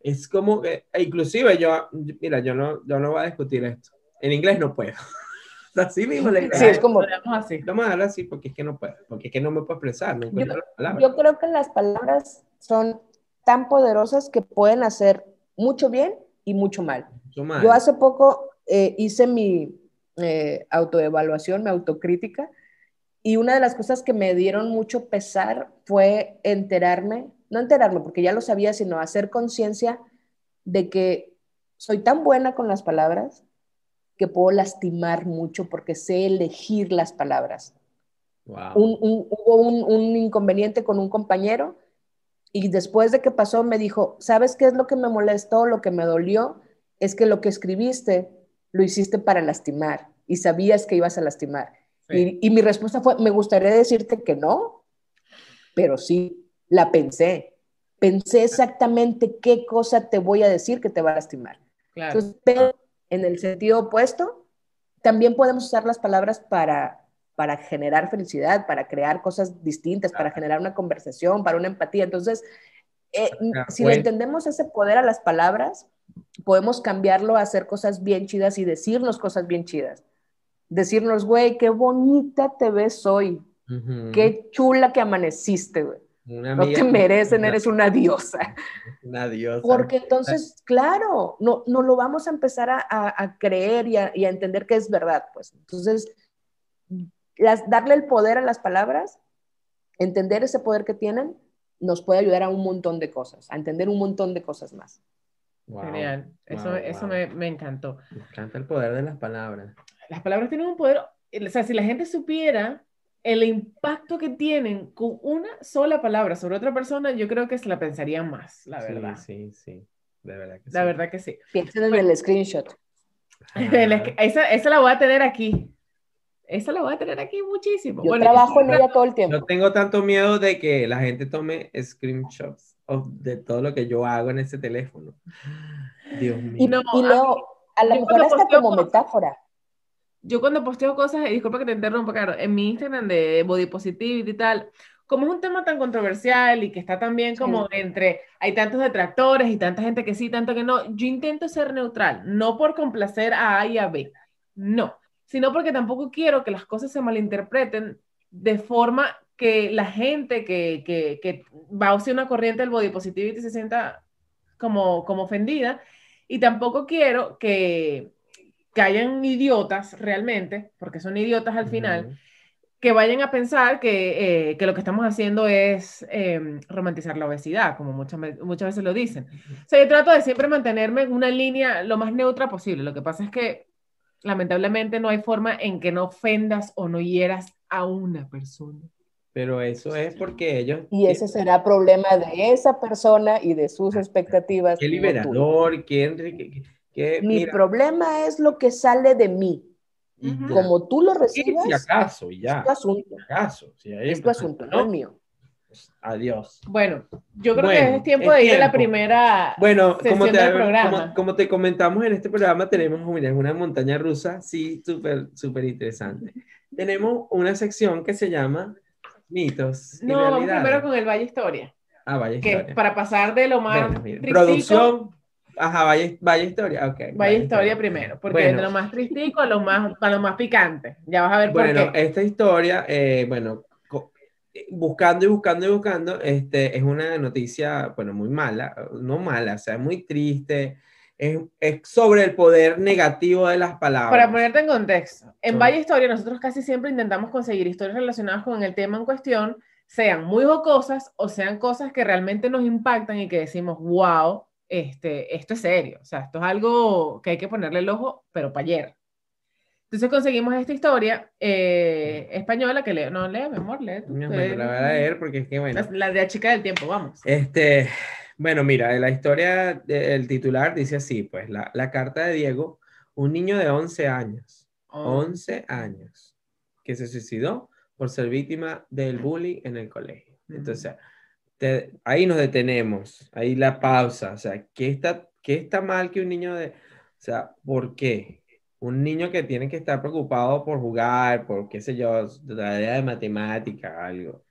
es como que, inclusive yo, mira, yo no, yo no voy a discutir esto en inglés no puedo. Así mismo le Sí, es como. Así. Vamos a hablar así porque es que no puedo, porque es que no me puedo expresar. yo, yo, creo que las palabras son tan poderosas que pueden hacer mucho bien y mucho mal. Yo hace poco eh, hice mi eh, autoevaluación, mi autocrítica, y una de las cosas que me dieron mucho pesar fue enterarme, no enterarme porque ya lo sabía, sino hacer conciencia de que soy tan buena con las palabras que puedo lastimar mucho porque sé elegir las palabras. hubo un, inconveniente con un compañero y después de que pasó me dijo, ¿sabes qué es lo que me molestó, lo que me dolió? Es que lo que escribiste lo hiciste para lastimar y sabías que ibas a lastimar. Y, y mi respuesta fue, me gustaría decirte que no, pero sí, la pensé. Pensé exactamente qué cosa te voy a decir que te va a lastimar. Claro. Entonces, en el sentido opuesto, también podemos usar las palabras para, para generar felicidad, para crear cosas distintas, para generar una conversación, para una empatía. Entonces, eh, si le entendemos ese poder a las palabras, podemos cambiarlo a hacer cosas bien chidas y decirnos cosas bien chidas. Decirnos, güey, qué bonita te ves hoy. Qué chula que amaneciste, güey no te merecen, eres una diosa. Una diosa. Porque entonces, claro, no, no lo vamos a empezar a, a, creer y a, y a, entender que es verdad, pues. Entonces, las, darle el poder a las palabras entender ese poder que tienen nos puede ayudar a un montón de cosas, a entender un montón de cosas más. Genial, eso, eso Me, me, encantó. Me encanta el poder de las palabras. Las palabras tienen un poder, o sea, si la gente supiera el impacto que tienen con una sola palabra sobre otra persona, yo creo que se la pensarían más, la verdad. Sí, sí, de verdad que sí. La verdad que sí. Piensen en el screenshot. esa, esa la voy a tener aquí. Esa la voy a tener aquí muchísimo. Yo trabajo en ella todo el tiempo. No tengo tanto miedo de que la gente tome screenshots de todo lo que yo hago en ese teléfono. Dios mío. Y, no, y Leo, a, lo mejor hasta como metáfora. Yo cuando posteo cosas, y disculpa que te interrumpa, claro, en mi Instagram de body positivity y tal, como es un tema tan controversial y que está también como entre, hay tantos detractores y tanta gente que sí, tanto que no, yo intento ser neutral, no por complacer a A y a B, no, sino porque tampoco quiero que las cosas se malinterpreten de forma que la gente que, que, que va a usar una corriente del body positivity se sienta como, como ofendida. Y tampoco quiero que, que hayan idiotas realmente, porque son idiotas al final, que vayan a pensar que, eh, que, lo que estamos haciendo es eh, romantizar la obesidad, como muchas, muchas veces lo dicen. O sea, yo trato de siempre mantenerme en una línea lo más neutra posible. Lo que pasa es que lamentablemente no hay forma en que no ofendas o no hieras a una persona. Pero eso es porque ellos... Y ese será problema de esa persona y de sus expectativas. Qué liberador, qué enrique... Mi problema es lo que sale de mí. Como tú lo recibes, si acaso, ya. es tu asunto. acaso, si es tu asunto, no es mío. Pues, adiós. Bueno, yo creo que es tiempo de ir a la primera bueno, como te, como, como, te comentamos en este programa, tenemos una montaña rusa, sí, súper, súper interesante. tenemos una sección que se llama mitos. No, vamos primero con el Valle Historia. Ah, Valle Historia. Que para pasar de lo más. producción. Ajá, Valle, Valle Historia, ok. Valle, Historia, primero, porque de lo más tristico a lo más, a lo más picante. Ya vas a ver por bueno, esta historia, eh, bueno, buscando y buscando y buscando, este, es una noticia, bueno, muy mala, no mala, o sea, muy triste. Es, es, sobre el poder negativo de las palabras. Para ponerte en contexto, en Valle Historia nosotros casi siempre intentamos conseguir historias relacionadas con el tema en cuestión, sean muy jocosas o sean cosas que realmente nos impactan y que decimos, wow, este, esto es serio, o sea, esto es algo que hay que ponerle el ojo, pero para ayer. Entonces conseguimos esta historia eh, española que leo, no lee, mi amor, lee. la voy a leer porque es que bueno. La, de la chica del tiempo, vamos. Este, bueno, mira, la historia, el titular dice así, pues, la, la, carta de Diego, un niño de 11 años, 11 años, que se suicidó por ser víctima del bullying en el colegio. Entonces, ahí nos detenemos, ahí la pausa, o sea, ¿qué está, ¿qué está mal que un niño de, o sea, ¿por qué? Un niño que tiene que estar preocupado por jugar, por qué sé yo, la idea de matemática, algo.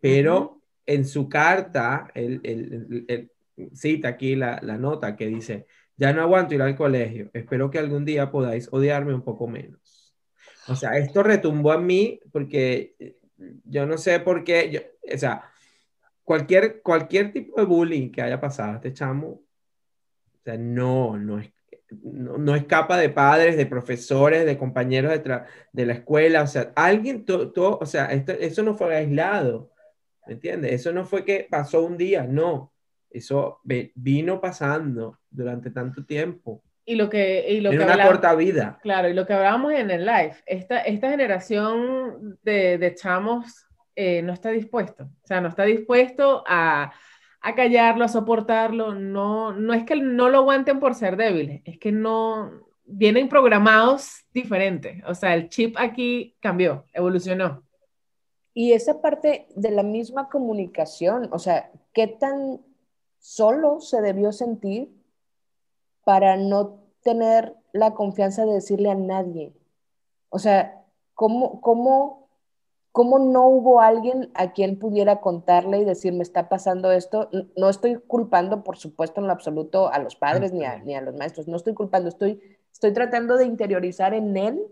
Pero en su carta, él, cita aquí la, la nota que dice, ya no aguanto ir al colegio, espero que algún día podáis odiarme un poco menos. O sea, esto retumbó a mí porque yo no sé por qué, yo, o sea, cualquier, cualquier tipo de bullying que haya pasado este chamo, o sea, no, no, es, no, escapa de padres, de profesores, de compañeros de, de la escuela, o sea, alguien, todo, o sea, esto, eso no fue aislado, ¿me entiendes? Eso no fue que pasó un día, no, eso vino pasando durante tanto tiempo. Y lo que, y lo en una corta vida. Claro, y lo que hablábamos en el live, esta, esta generación de, de chamos eh, no está dispuesto, o sea, no está dispuesto a, a, callarlo, a soportarlo, no, no es que no lo aguanten por ser débiles, es que no, vienen programados diferentes, o sea, el chip aquí cambió, evolucionó. Y esa parte de la misma comunicación, o sea, ¿qué tan solo se debió sentir para no tener la confianza de decirle a nadie? O sea, ¿cómo, cómo ¿Cómo no hubo alguien a quien pudiera contarle y decir, me está pasando esto? No estoy culpando, por supuesto, en lo absoluto a los padres ni a, ni a los maestros, no estoy culpando, estoy, estoy tratando de interiorizar en él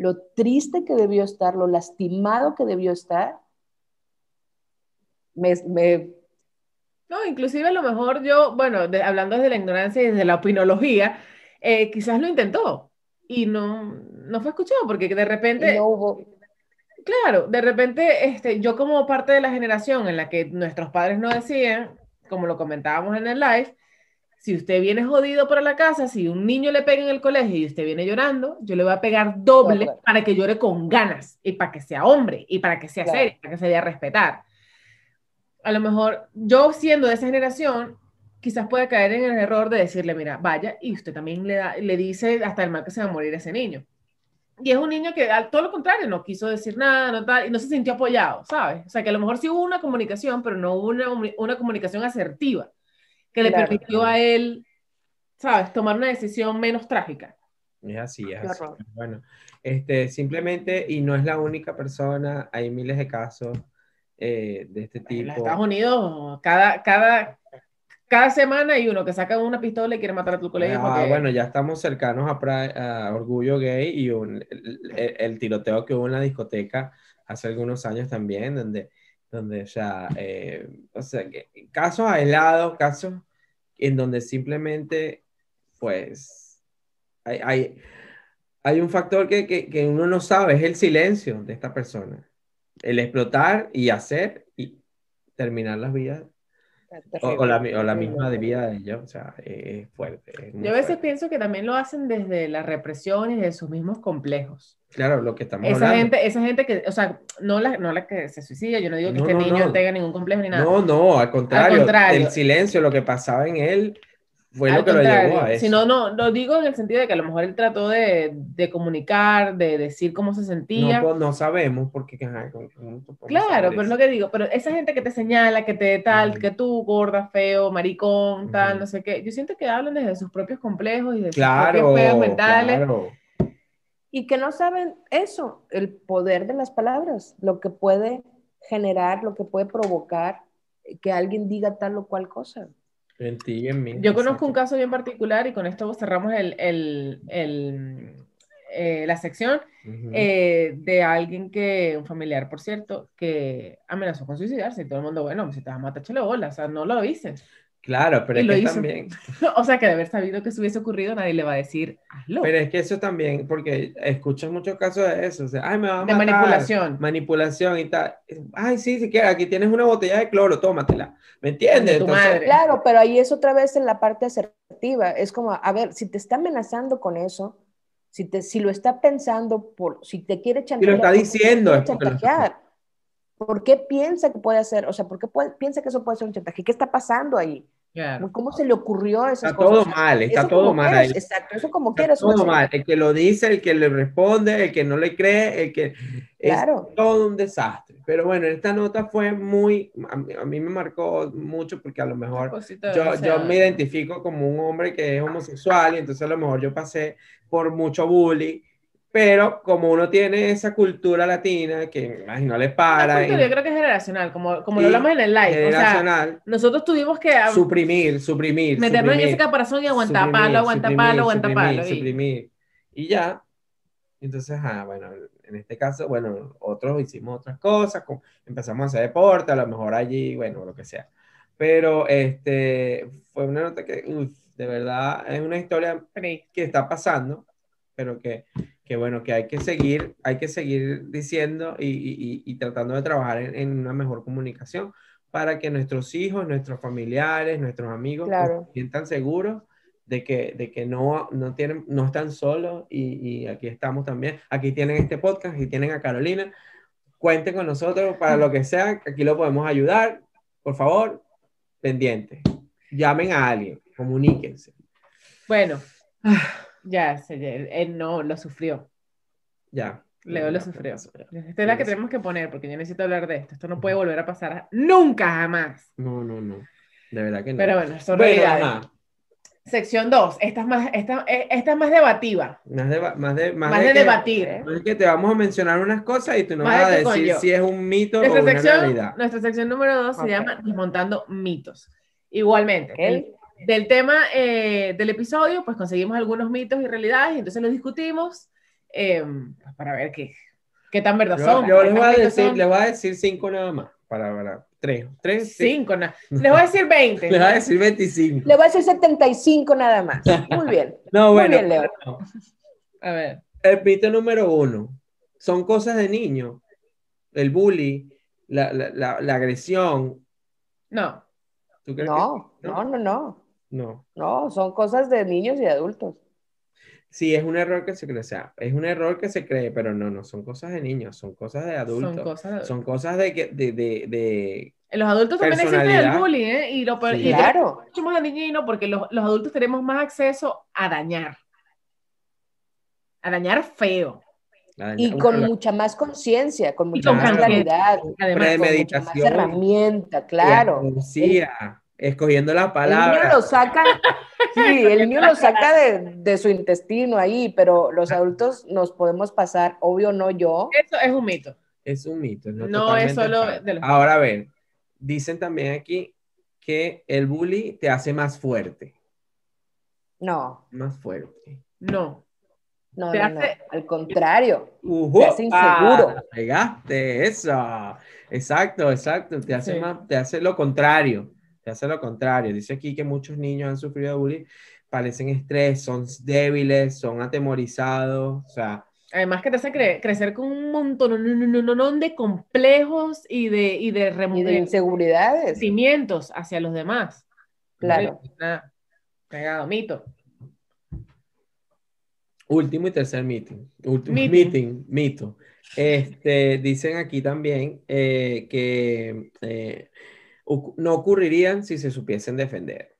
lo triste que debió estar, lo lastimado que debió estar. Me, me... No, inclusive a lo mejor yo, bueno, hablando desde la ignorancia y desde la opinología, eh, quizás lo intentó y no, no fue escuchado porque de repente... no hubo Claro, de repente, este, yo como parte de la generación en la que nuestros padres no decían, como lo comentábamos en el live, si usted viene jodido para la casa, si un niño le pega en el colegio y usted viene llorando, yo le voy a pegar doble para que llore con ganas y para que sea hombre y para que sea serio, para que se dé a respetar. A lo mejor yo siendo de esa generación, quizás pueda caer en el error de decirle, mira, vaya, y usted también le, da, le dice hasta el mal que se va a morir ese niño. Y es un niño que, al todo lo contrario, no quiso decir nada, no tal, y no se sintió apoyado, ¿sabes? O sea, que a lo mejor sí hubo una comunicación, pero no hubo una, una comunicación asertiva que le permitió a él, ¿sabes?, tomar una decisión menos trágica. Es así, es así. Bueno, este, simplemente, y no es la única persona, hay miles de casos eh, de este tipo. En Estados Unidos, cada, cada, cada semana hay uno que saca una pistola y quiere matar a tu colegio. Ah, bueno, ya estamos cercanos a, Orgullo Gay y el, tiroteo que hubo en la discoteca hace algunos años también, donde donde ya, eh, o sea, casos aislados, casos en donde simplemente, pues, hay, hay, hay un factor que, que, que, uno no sabe, es el silencio de esta persona. El explotar y hacer y terminar las vidas o, la, o, la, misma de vida de ellos, o sea, es fuerte. Yo a veces pienso que también lo hacen desde la represión y de sus mismos complejos. Claro, lo que estamos esa hablando. Gente, esa gente que, o sea, no la, no la que se suicida, yo no digo que este niño tenga ningún complejo ni nada. No, no, al contrario, al contrario, el silencio, lo que pasaba en él fue lo que lo llevó a eso. Si no, no, lo digo en el sentido de que a lo mejor él trató de, de comunicar, de decir cómo se sentía. No, no sabemos porque... Claro, pero es lo que digo, pero esa gente que te señala, que te tal, que tú, gorda, feo, maricón, tal, no sé qué, yo siento que hablan desde sus propios complejos y de sus propios feos mentales. Claro. Y que no saben eso, el poder de las palabras, lo que puede generar, lo que puede provocar que alguien diga tal o cual cosa. Yo conozco un caso bien particular y con esto cerramos el, el, el, eh, la sección eh, de alguien que, un familiar, por cierto, que amenazó con suicidarse y todo el mundo, bueno, si te vas a matar, chale bola, o sea, no lo dices. Claro, pero es que también. o sea, que de haber sabido que eso hubiese ocurrido, nadie le va a decir, hazlo. Pero es que eso también, porque escuchas muchos casos de eso, o sea, ay, me va a De manipulación. Manipulación y tal. Ay, sí, si quieres, aquí tienes una botella de cloro, tómatela. ¿Me entiendes? Tu madre. Claro, pero ahí es otra vez en la parte asertiva. Es como, a ver, si te está amenazando con eso, si, te, si lo está pensando, por, si te quiere chantajear. Y lo está diciendo. Es ¿Por qué piensa que puede hacer? O sea, ¿por qué piensa que eso puede ser un chantaje? ¿Qué está pasando ahí? ¿Cómo se le ocurrió esas está Todo mal, está todo mal, ahí. Exacto, eso como quieras. Todo mal, el que lo dice, el que le responde, el que no le cree, el que... Claro. Es todo un desastre. Pero bueno, esta nota fue muy... A mí, me marcó mucho porque a lo mejor yo, yo me identifico como un hombre que es homosexual y entonces a lo mejor yo pasé por mucho bullying pero como uno tiene esa cultura latina que imagino le para. Yo creo que es generacional, como, como lo hablamos en el live. Generacional. nosotros tuvimos que suprimir, suprimir. Meternos en ese caparazón y aguantar palo, aguantar palo, aguantar palo. Suprimir. Y ya. Entonces, ah, bueno, en este caso, bueno, otros hicimos otras cosas, empezamos a hacer deporte, a lo mejor allí, bueno, lo que sea. Pero este fue una nota que, de verdad, es una historia que está pasando, pero que que bueno, que hay que seguir, hay que seguir diciendo y, y, y tratando de trabajar en, en, una mejor comunicación para que nuestros hijos, nuestros familiares, nuestros amigos claro. se sientan seguros de que, de que no, no, tienen, no están solos y, y, aquí estamos también. Aquí tienen este podcast, aquí tienen a Carolina. Cuenten con nosotros para lo que sea, aquí lo podemos ayudar. Por favor, pendiente. Llamen a alguien, comuníquense. Bueno. Ya, él no lo sufrió. Ya. Leo lo sufrió. Esta es la que tenemos que poner porque yo necesito hablar de esto. Esto no puede volver a pasar nunca jamás. No, no, no. De verdad que no. Pero bueno, son bueno, Sección 2. Esta es más, esta, eh, esta es más debativa. Más de, más de, más más de, debatir. ¿eh? es que te vamos a mencionar unas cosas y tú nos vas a decir si es un mito nuestra o una sección, realidad. Nuestra sección número 2 se llama Desmontando mitos. Igualmente. Okay del tema eh, del episodio, pues conseguimos algunos mitos y realidades y entonces los discutimos eh, pues, para ver qué, qué tan verdad son. Yo les voy, a decir, les voy a decir cinco nada más. Para, para tres, tres, cinco, nada. Les voy a decir 20. Les voy a decir 25. Les voy a decir 75 nada más. Muy bien. no, Muy bueno. bien, Leo. A ver. El mito número uno. Son cosas de niños. el bullying, la, la, la, agresión. No. ¿Tú crees no, que, no, no, no, no. No, son cosas de niños y adultos. Sí, es un error que se cree, o sea, es un error que se cree, pero no, no, son cosas de niños, son cosas de adultos. Son cosas de, son cosas de, de, de, de los adultos también existe el bullying, ¿eh? Y lo sí. claro. mucho más niño porque los, los, adultos tenemos más acceso a dañar. A dañar feo. y con mucha más conciencia, con mucha más claridad, además, con mucha más herramienta, claro. Sí, escogiendo la palabra. El niño lo saca, sí, el niño lo saca de, de, su intestino ahí, pero los adultos nos podemos pasar, obvio no yo. Eso es un mito. Es un mito. No, no es solo de los... Ahora ven, dicen también aquí que el bully te hace más fuerte. No. Más fuerte. No. No, no, no, al contrario. te hace inseguro. Ah, pegaste eso. Exacto, exacto. Te hace, más, te hace lo contrario te hace lo contrario. Dice aquí que muchos niños han sufrido bullying, parecen estrés, son débiles, son atemorizados, o sea... Además que te hace crecer con un montón de complejos y de, y de, y de inseguridades. Sentimientos hacia los demás. Claro. pegado, mito. Último y tercer meeting. Último meeting, mito. Este, dicen aquí también eh, que eh, no ocurrirían si se supiesen defender.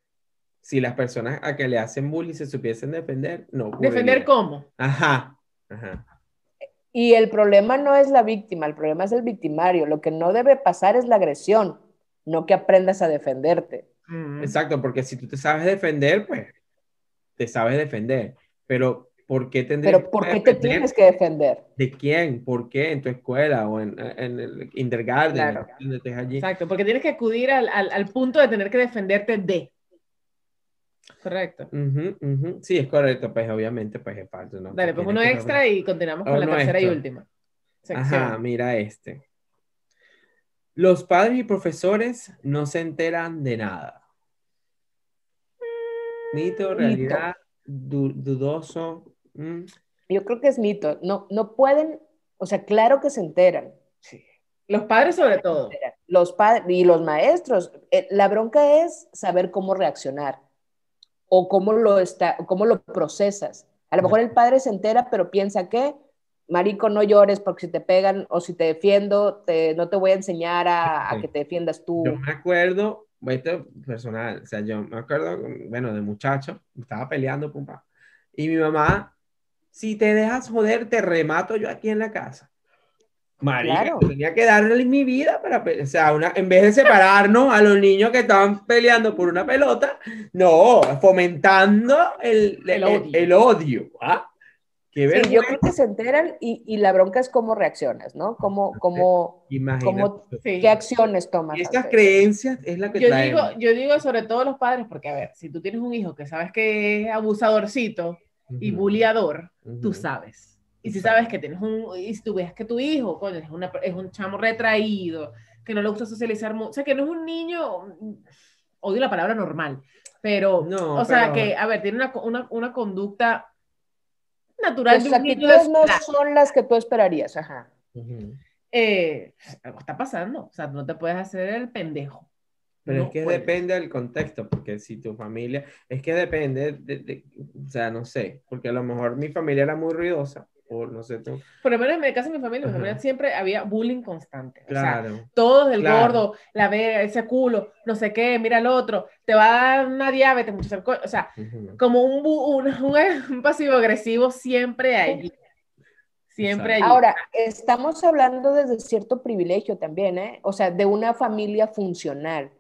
Si las personas a que le hacen bullying se supiesen defender, no ¿Defender cómo? Ajá, ajá. Y el problema no es la víctima, el problema es el victimario. Lo que no debe pasar es la agresión, no que aprendas a defenderte. Exacto, porque si tú te sabes defender, pues te sabes defender. Pero ¿Por qué Pero ¿por qué te tienes que defender? ¿De quién? ¿Por qué? ¿En tu escuela o en, en el kindergarten? Allí? Exacto, porque tienes que acudir al, al, al, punto de tener que defenderte de. Correcto. Sí, es correcto, pues obviamente pues es falso. ¿no? Dale, pues uno extra y continuamos con la tercera y última. Ajá, mira este. Los padres y profesores no se enteran de nada. Mito, realidad, dudoso. Mm. Yo creo que es mito. No, no pueden, o sea, claro que se enteran. Sí. Los padres sobre todo. Los padres y los maestros. Eh, la bronca es saber cómo reaccionar o cómo lo, está, cómo lo procesas. A lo mejor el padre se entera, pero piensa que, marico, no llores porque si te pegan o si te defiendo, te, no te voy a enseñar a, a que te defiendas tú. Yo me acuerdo, esto personal, o sea, yo me acuerdo, bueno, de muchacho, estaba peleando, pumpa, y mi mamá si te dejas joder, te remato yo aquí en la casa. María, tenía que darle mi vida para, o sea, una, en vez de separarnos a los niños que estaban peleando por una pelota, no, fomentando el, el, odio. ¿ah? Qué sí, yo creo que se enteran y, y, la bronca es cómo reaccionas, ¿no? Cómo, cómo, cómo qué acciones tomas. Y estas creencias es la que yo digo, yo digo sobre todo los padres, porque a ver, si tú tienes un hijo que sabes que es abusadorcito, y bulliador, tú sabes. Y si sabes que tienes un, y si tú ves que tu hijo, es, una, es un chamo retraído, que no le gusta socializar mucho, o sea, que no es un niño, odio la palabra normal, pero, no, o sea, que, a ver, tiene una, una, una conducta natural. Las actitudes no son las que tú esperarías, ajá. Eh, algo está pasando, o sea, no te puedes hacer el pendejo. Pero es que depende del contexto, porque si tu familia, es que depende, de, o sea, no sé, porque a lo mejor mi familia era muy ruidosa, o no sé tú. Por lo menos en el caso de mi familia, mi familia siempre había bullying constante. Claro. O sea, todos el gordo, la ve, ese culo, no sé qué, mira al otro, te va a dar una diabetes, mucho o sea, como un, un, un, pasivo agresivo siempre hay. Siempre hay. Ahora, estamos hablando desde cierto privilegio también, ¿eh? O sea, de una familia funcional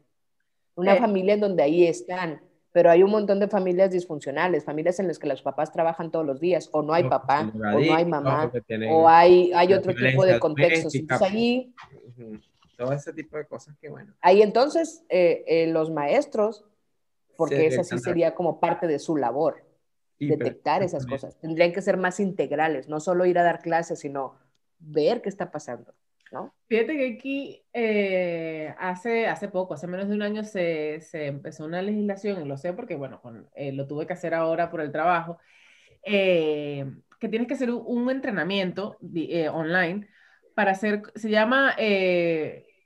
una familia en donde ahí están, pero hay un montón de familias disfuncionales, familias en las que los papás trabajan todos los días, o no hay papá, o no hay mamá, o hay, hay otro tipo de contextos. Entonces ahí... Todo ese tipo de cosas que bueno. Ahí entonces eh, eh, los maestros, porque esa sí sería como parte de su labor, detectar esas cosas. Tendrían que ser más integrales, no solo ir a dar clases, sino ver qué está pasando. Fíjate que aquí eh, hace, hace poco, hace menos de un año, se, se empezó una legislación, y lo sé porque, bueno, eh, lo tuve que hacer ahora por el trabajo, eh, que tienes que hacer un, entrenamiento online para hacer, se llama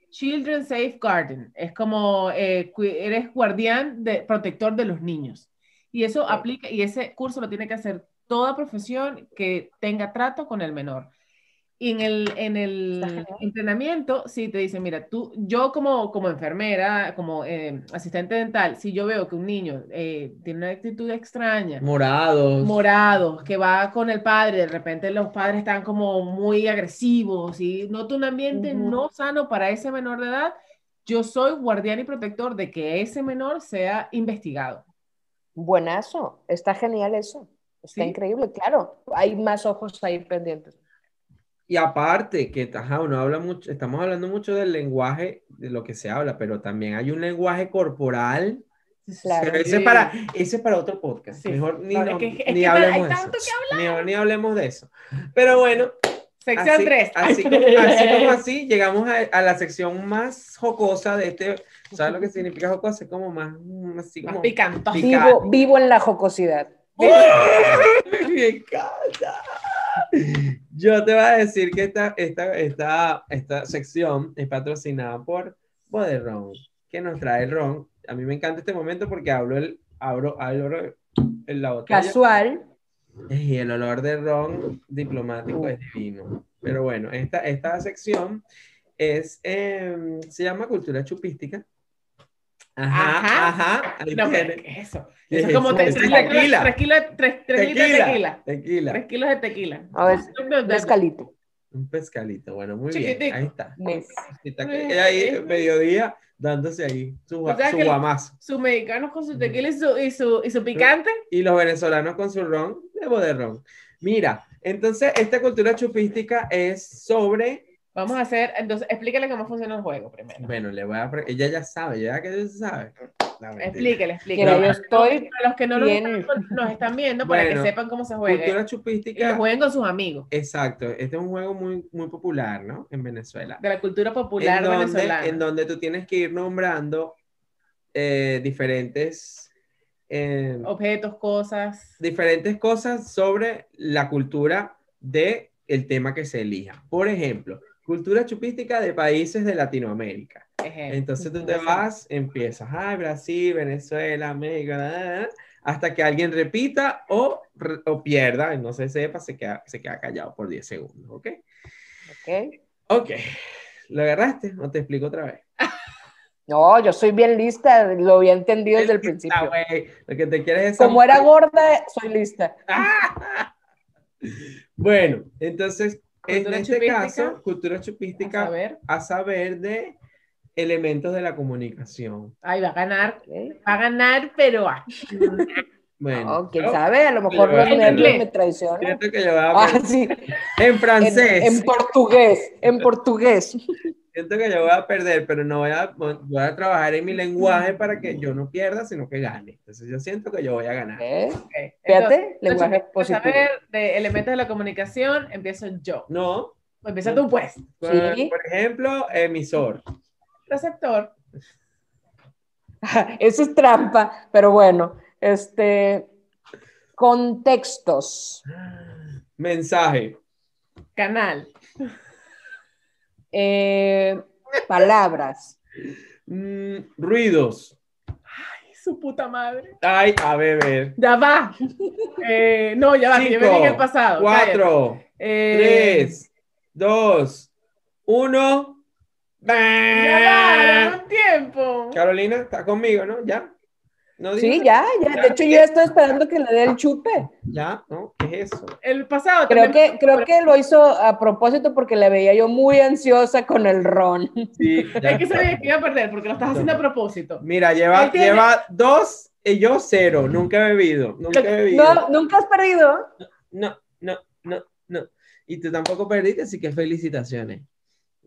Children Safe Garden. Es como eres guardián, de, protector de los niños. Y eso aplica, y ese curso lo tiene que hacer toda profesión que tenga trato con el menor. Y en el, en el entrenamiento, sí te dicen, mira, tú, yo como, como enfermera, como eh, asistente dental, si yo veo que un niño eh, tiene una actitud extraña, morados, morados, que va con el padre, de repente los padres están como muy agresivos y nota un ambiente no sano para ese menor de edad, yo soy guardián y protector de que ese menor sea investigado. Buenazo, está genial eso, está increíble, claro, hay más ojos ahí pendientes. Y aparte, que uno habla mucho, estamos hablando mucho del lenguaje, de lo que se habla, pero también hay un lenguaje corporal. Claro. ese, es para, ese es para otro podcast. Mejor ni, ni hablemos de eso. Ni, hablemos de eso. Pero bueno. Sección 3. Así, como, así, llegamos a, a, la sección más jocosa de este. ¿Sabes lo que significa jocosa? Es como más, así como, picante. Vivo, vivo en la jocosidad. Me encanta. Yo te voy a decir que esta, esta, esta, esta sección es patrocinada por Boderron, que nos trae el ron. A mí me encanta este momento porque hablo el, abro, abro el, la botella. Casual. Y el olor de ron diplomático es divino. Pero bueno, esta, esta sección es, em, se llama cultura chupística Ajá, ajá. no, ¿qué es eso? Eso es como tres, tequila. Tres, kilos, tres, tres tequila. de tequila. Tequila. Tres kilos de tequila. A ver, un pescalito. Un pescalito, bueno, muy bien. Ahí está. está ahí, mediodía, dándose ahí su, su guamazo. Sus mexicanos con su tequila y su, y su, y su picante. Y los venezolanos con su ron, de ron. Mira, entonces esta cultura chupística es sobre Vamos a hacer, entonces, explíquele cómo funciona el juego primero. Bueno, le voy a... Ella ya sabe, ya que ella sabe. explíquele, explíquele. yo estoy Para los que no nos están viendo, para que sepan cómo se juega. Cultura chupística. Y lo jueguen con sus amigos. Exacto. Este es un juego muy, muy popular, ¿no? En Venezuela. De la cultura popular en donde, venezolana. En donde tú tienes que ir nombrando eh, diferentes... Eh, Objetos, cosas. Diferentes cosas sobre la cultura de el tema que se elija. Por ejemplo, cultura chupística de países de Latinoamérica. Entonces tú te vas, empiezas, ay, Brasil, Venezuela, México, hasta que alguien repita o, o pierda, no se sepa, se queda, se queda callado por 10 segundos, ¿ok? Ok. Ok. ¿Lo agarraste o te explico otra vez? No, yo soy bien lista, lo había entendido desde el principio. Lo que te quieres es Como era gorda, soy lista. bueno, entonces en este caso, cultura chupística, a saber. a saber de elementos de la comunicación. Ay, va a ganar, va a ganar, pero... Bueno, quién sabe, a lo mejor los nervios me traicionan. Que yo ah, sí. En francés. En, en, portugués, en portugués. Siento que yo voy a perder, pero no voy a, voy a trabajar en mi lenguaje para que yo no pierda, sino que gane. Entonces yo siento que yo voy a ganar. ¿Eh? Fíjate, lenguaje positivo. saber de elementos de la comunicación, empiezo yo. No. Empieza tú, pues. Por, por ejemplo, emisor. Receptor. Eso es trampa, pero bueno, este, contextos. Mensaje. Canal. Eh, palabras. Mm, ruidos. Ay, su puta madre. Ay, a beber. Ya va. Eh, no, ya va, Cinco, yo me el pasado. Cuatro, eh, tres, dos, uno. Ya va, un tiempo. Carolina, está conmigo, ¿no? ¿Ya? Sí, ya, ya, De hecho, yo estoy esperando que le dé el chupe. Ya, ¿no? ¿Qué es eso? El pasado. Creo que, creo que lo hizo a propósito porque le veía yo muy ansiosa con el ron. Sí, Es que sabía que iba a perder porque lo estás haciendo a propósito. Mira, lleva, lleva dos y yo cero. Nunca he bebido. Nunca he bebido. No, ¿Nunca has perdido? No, no, no, no. Y tú tampoco perdiste, así que felicitaciones.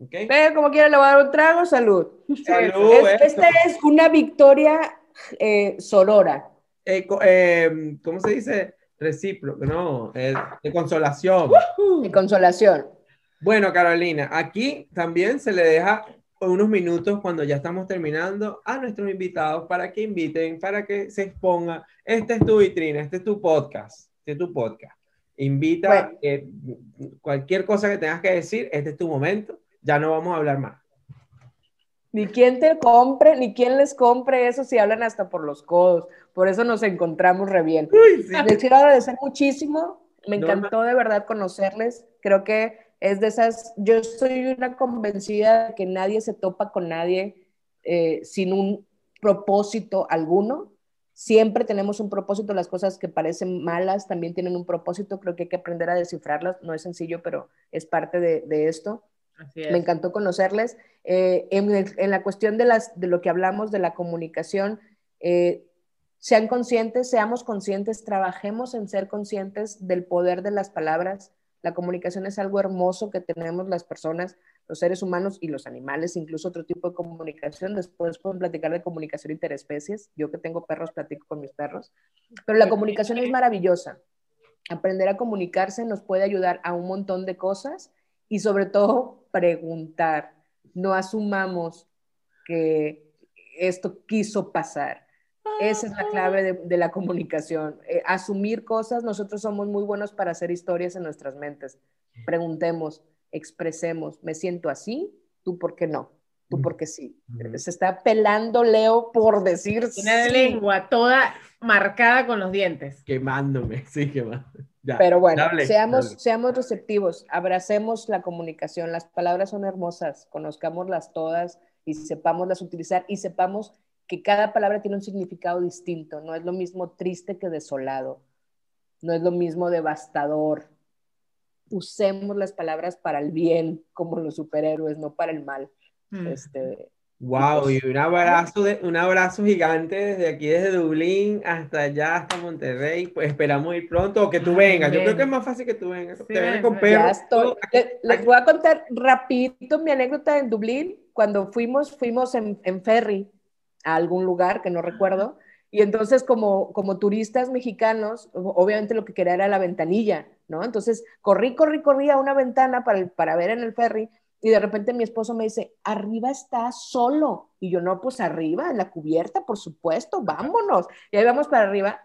¿Okay? Pero como quiera, le voy a dar un trago. Salud. Salud. esta es una victoria eh, sorora. Eh, eh, ¿Cómo se dice? Recíproco, no, de consolación. De consolación. Bueno, Carolina, aquí también se le deja unos minutos cuando ya estamos terminando a nuestros invitados para que inviten, para que se exponga. Esta es tu vitrina, este es tu podcast, este es tu podcast. invita, eh, cualquier cosa que tengas que decir, este es tu momento, ya no vamos a hablar más. Ni quien te compre, ni quien les compre eso si hablan hasta por los codos. Por eso nos encontramos re bien. Les quiero agradecer muchísimo. Me encantó de verdad conocerles. Creo que es de esas, yo soy una convencida de que nadie se topa con nadie eh, sin un propósito alguno. Siempre tenemos un propósito, las cosas que parecen malas también tienen un propósito, creo que hay que aprender a descifrarlas, no es sencillo, pero es parte de, esto. Me encantó conocerles. Eh, en, la cuestión de, las, de lo que hablamos de la comunicación, eh, sean conscientes, seamos conscientes, trabajemos en ser conscientes del poder de las palabras. La comunicación es algo hermoso que tenemos las personas los seres humanos y los animales, incluso otro tipo de comunicación. Después pueden platicar de comunicación interespecies. Yo que tengo perros, platico con mis perros. Pero la comunicación es maravillosa. Aprender a comunicarse nos puede ayudar a un montón de cosas y sobre todo preguntar. No asumamos que esto quiso pasar. Esa es la clave de, la comunicación. Eh, asumir cosas, nosotros somos muy buenos para hacer historias en nuestras mentes. Preguntemos, expresemos, me siento así, tú por qué no, tú por qué sí. Se está pelando Leo por decir Tiene lengua toda marcada con los dientes. Quemándome, sí, quemándome. Pero bueno, seamos, seamos receptivos, abracemos la comunicación, las palabras son hermosas, conozcámoslas todas y sepámoslas utilizar y sepamos que cada palabra tiene un significado distinto, no es lo mismo triste que desolado, no es lo mismo devastador, usemos las palabras para el bien, como los superhéroes, no para el mal. Mm. Este, Wow, y un abrazo, de, un abrazo gigante desde aquí, desde Dublín hasta allá, hasta Monterrey. Pues esperamos ir pronto o que tú vengas. Yo creo que es más fácil que tú vengas. te con perros. Les, voy a contar rapidito mi anécdota en Dublín. Cuando fuimos, fuimos en, en ferry a algún lugar que no recuerdo. Y entonces, como, como turistas mexicanos, obviamente lo que quería era la ventanilla. ¿no? Entonces, corrí, corrí, corrí a una ventana para, para ver en el ferry y de repente mi esposo me dice, arriba está solo. Y yo, no, pues arriba, en la cubierta, por supuesto, vámonos. Y ahí vamos para arriba.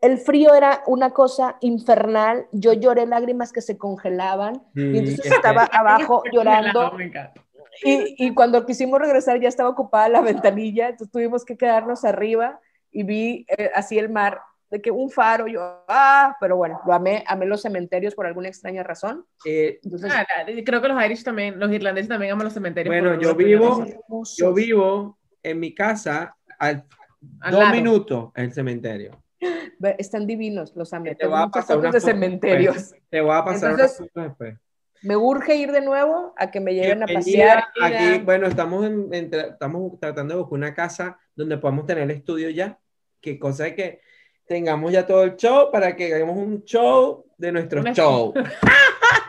El frío era una cosa infernal. Yo lloré lágrimas que se congelaban. y entonces estaba abajo llorando. Y, y, cuando quisimos regresar ya estaba ocupada la ventanilla. Entonces tuvimos que quedarnos arriba y vi eh, así el mar de que un faro, yo, ah, pero bueno, lo amé, amé los cementerios por alguna extraña razón. Eh, entonces, ah, creo que los Irish también, los irlandeses también aman los cementerios. Bueno, yo vivo, yo vivo en mi casa a dos minutos el cementerio. Están divinos, los amé. Te voy a pasar de cementerios. Te voy a pasar Entonces, después. Me urge ir de nuevo a que me lleven a pasear. Aquí, bueno, estamos, estamos tratando de buscar una casa donde podamos tener el estudio ya. Que cosa de que tengamos ya todo el show para que hagamos un show de nuestro show.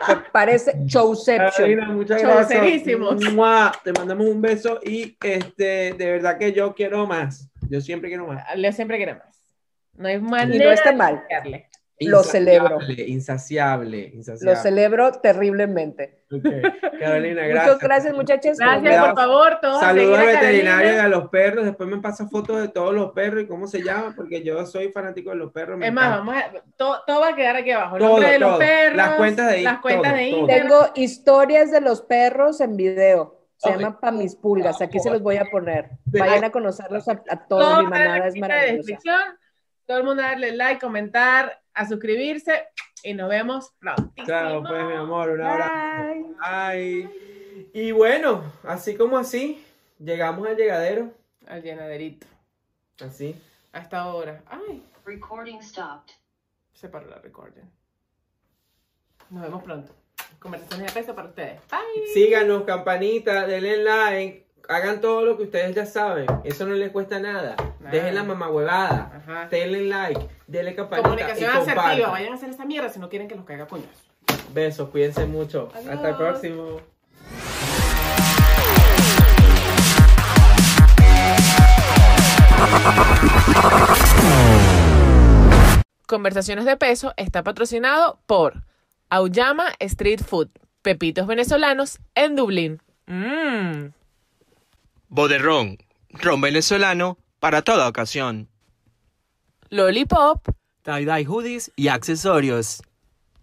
Parece showception. muchas gracias. Te mandamos un beso y este, de verdad que yo quiero más. Yo siempre quiero más. Yo siempre quiero más. No hay manera y no está mal. Lo celebro. Insaciable, insaciable. Lo celebro terriblemente. Carolina, gracias. Muchas gracias, muchachos. Gracias, por favor. Todos Saludos al veterinario y a los perros. Después me pasa fotos de todos los perros y cómo se llaman, porque yo soy fanático de los perros. Es más, vamos a, todo, todo, va a quedar aquí abajo. El nombre de los perros. Las cuentas de, las cuentas de Instagram. Tengo historias de los perros en video. Se llama Pa' mis pulgas. Aquí se los voy a poner. Vayan a conocerlos a, todos. Mi manada es maravillosa. Todo el mundo darle like, comentar a suscribirse y nos vemos pronto. Chao, pues mi amor, un abrazo. Bye. Y bueno, así como así, llegamos al llegadero. Al llenaderito. Así. Hasta ahora. Ay. Recording stopped. Se paró la recording. Nos vemos pronto. Conversaciones de peso para ustedes. Bye. Síganos, campanita, denle like hagan todo lo que ustedes ya saben. Eso no les cuesta nada. Dejen la mamá huevada. Denle like. Denle campanita. Comunicación asertiva. Vayan a hacer esta mierda si no quieren que los caiga coños. Besos. Cuídense mucho. Hasta el próximo. Conversaciones de peso está patrocinado por Auyama Street Food, pepitos venezolanos en Dublín. Mmm. Boderrón, ron venezolano para toda ocasión. Lollipop, tie-dye hoodies y accesorios.